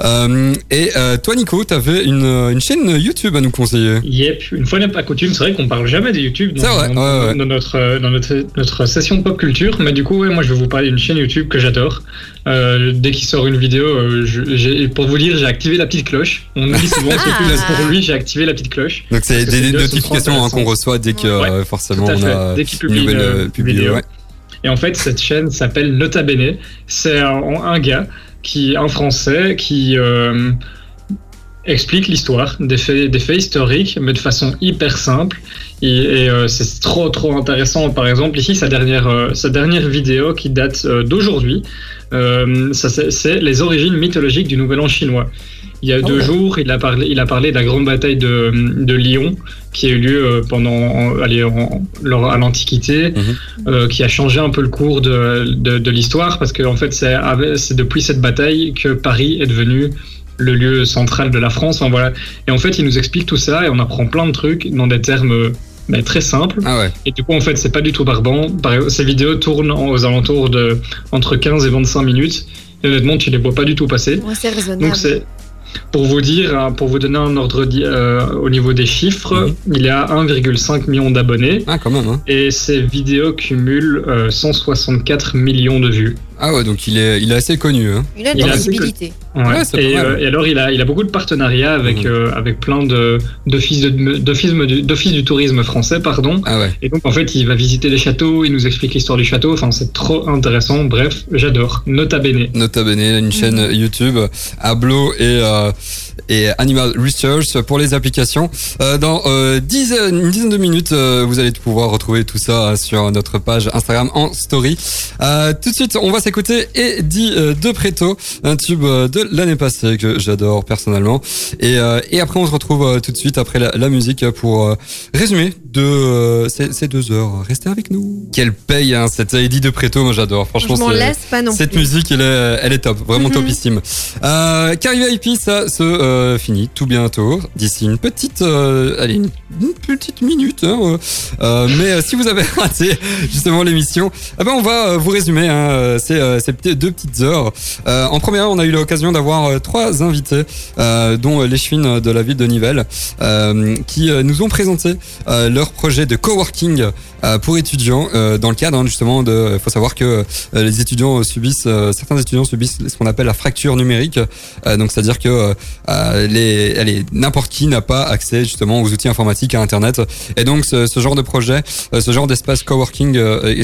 Euh, et euh, toi Nico, tu avais une, une chaîne YouTube à nous conseiller? Yep, une fois n'est pas coutume, c'est vrai qu'on parle jamais de YouTube dans, C'est vrai, dans, ouais, ouais. dans notre, euh, dans notre, notre session pop culture, mais du coup, ouais, moi je vais vous parler d'une chaîne YouTube que j'adore. Euh, dès qu'il sort une vidéo, euh, je- pour vous dire, j'ai activé la petite cloche. On dit souvent, Ah. Pour lui, j'ai activé la petite cloche. Donc c'est des, notifications hein, qu'on reçoit dès que Ouais, euh, forcément Tout à on fait, a dès qu'il une publie nouvelle une euh, publiée. vidéo. Ouais. Et en fait, cette chaîne s'appelle Nota Bene. C'est un, un gars qui, un Français, qui euh, explique l'histoire, des faits, des faits historiques, mais de façon hyper simple. Et, euh, c'est trop, trop intéressant. Par exemple, ici, sa dernière, euh, sa dernière vidéo qui date euh, d'aujourd'hui, c'est les origines mythologiques du Nouvel An chinois. Il y a deux jours, il a parlé, il a parlé de la grande bataille de, de Lyon qui a eu lieu pendant, allez, à l'Antiquité, mhm. qui a changé un peu le cours de, de, de l'histoire parce qu'en en fait, c'est depuis cette bataille que Paris est devenu le lieu central de la France. voilà. Et en fait, il nous explique tout ça et on apprend plein de trucs dans des termes mais très simples. Ah et du coup, en fait, c'est pas du tout barbant. Ces vidéos tournent aux alentours de entre 15 et 25 minutes. Et honnêtement, tu les vois pas du tout passer. c'est raisonnable. Donc c'est pour vous dire, hein, pour vous donner un ordre euh, au niveau des chiffres, mhm. il y a 1,5 million d'abonnés. Ah, quand même. Hein. Et ces vidéos cumulent 164 euh, millions de vues. Ah ouais, donc il est, il est assez connu. Hein. Il a de la visibilité. Ouais. et, euh, et, alors il a, il a beaucoup de partenariats avec, mhm. euh, avec plein d'offices de, du tourisme français, pardon. Ah ouais. Et donc en fait il va visiter des châteaux, il nous explique l'histoire du château. Enfin c'est trop intéressant. Bref, j'adore. Nota bene. Nota bene, une chaîne mhm. YouTube, Ablo et euh, et Animal Research pour les applications. Euh, dans euh, une dizaine de minutes, euh, vous allez pouvoir retrouver tout ça sur notre page Instagram en story. tout de suite, on va s'écouter Eddie de Preto, un tube de l'année passée que j'adore personnellement. Et, et après, on se retrouve tout de suite après la, musique pour résumer de ces, deux heures. Restez avec nous. Quelle paye, hein, cette Eddie de Preto, moi j'adore. Franchement, cette musique, elle est, elle est top, vraiment mhm. topissime. Euh, Carrie VIP, ça se euh, fini tout bientôt. D'ici une petite, euh, allez, une, petite minute. Hein, euh, mais si vous avez raté justement l'émission, eh ben on va vous résumer hein, ces, ces deux petites heures. en première, on a eu l'occasion d'avoir trois invités, dont les chouines de la ville de Nivelles, qui nous ont présenté leur projet de coworking pour étudiants dans le cadre hein, justement de. Il faut savoir que les étudiants subissent, certains étudiants subissent ce qu'on appelle la fracture numérique. donc c'est-à-dire que les, n'importe qui n'a pas accès justement aux outils informatiques à Internet. Et donc ce, genre de projet, euh, ce genre d'espace coworking euh,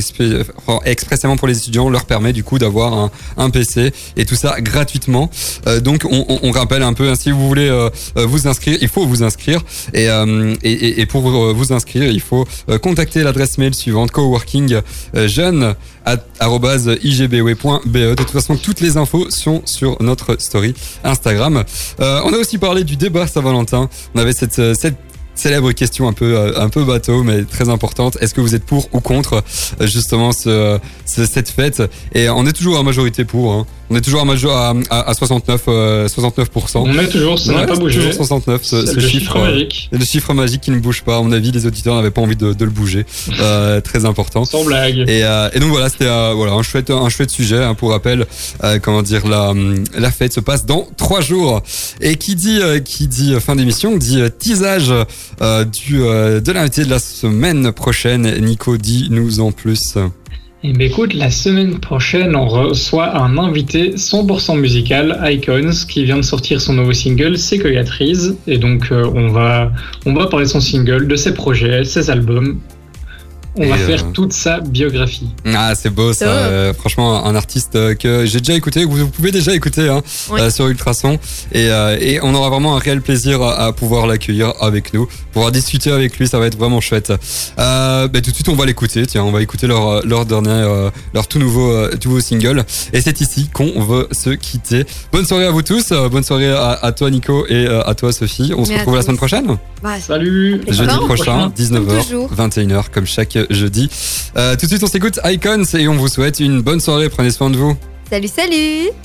expressément pour les étudiants leur permet du coup d'avoir un, PC et tout ça gratuitement. Euh, donc on, rappelle un peu, hein, si vous voulez vous inscrire, il faut vous inscrire. Et, et, pour vous inscrire, il faut contacter l'adresse mail suivante coworking jeune igbw.be. De toute façon, toutes les infos sont sur notre story Instagram. Euh, on a aussi parlé du débat Saint-Valentin. On avait cette, euh, célèbre question un peu euh, un bateau mais très importante est-ce que vous êtes pour ou contre justement ce, cette fête? Et on est toujours en majorité pour hein. On est toujours à, major, à, à, 69, 69%. Euh, On est toujours, ça n'a pas bougé. Toujours 69, ce, ce le chiffre, magique. le chiffre magique qui ne bouge pas. À mon avis, les auditeurs n'avaient pas envie de, de le bouger. Euh, très important. Sans blague. Et, euh, et donc voilà, c'était euh, voilà un chouette, un chouette sujet. Hein, pour rappel, euh, comment dire, la, la fête se passe dans trois jours. Et qui dit, qui dit fin d'émission, dit teasage du de l'invité de la semaine prochaine. Nico, dis-nous en plus. Et eh écoute, la semaine prochaine, on reçoit un invité 100% musical, Icons, qui vient de sortir son nouveau single, Séquoiatrice. Et donc, euh, on, va, on va parler de son single, de ses projets, ses albums. On va faire euh, toute sa biographie. Ah, c'est beau ça. Euh, franchement, un artiste euh, que j'ai déjà écouté, que vous pouvez déjà écouter hein, sur Ultrason. Et, et, on aura vraiment un réel plaisir à, pouvoir l'accueillir avec nous, pouvoir discuter avec lui, ça va être vraiment chouette. Euh, bah, tout de suite, on va l'écouter. Tiens, on va écouter leur, leur dernier, leur tout nouveau, tout nouveau single. Et c'est ici qu'on veut se quitter. Bonne soirée à vous tous. Bonne soirée à, toi, Nico, et à toi, Sophie. On se retrouve la semaine prochaine. Salut. Jeudi prochain, 19h, 21h, comme chaque jeudi. Euh, tout de suite, on s'écoute Icons et on vous souhaite une bonne soirée. Prenez soin de vous. Salut, salut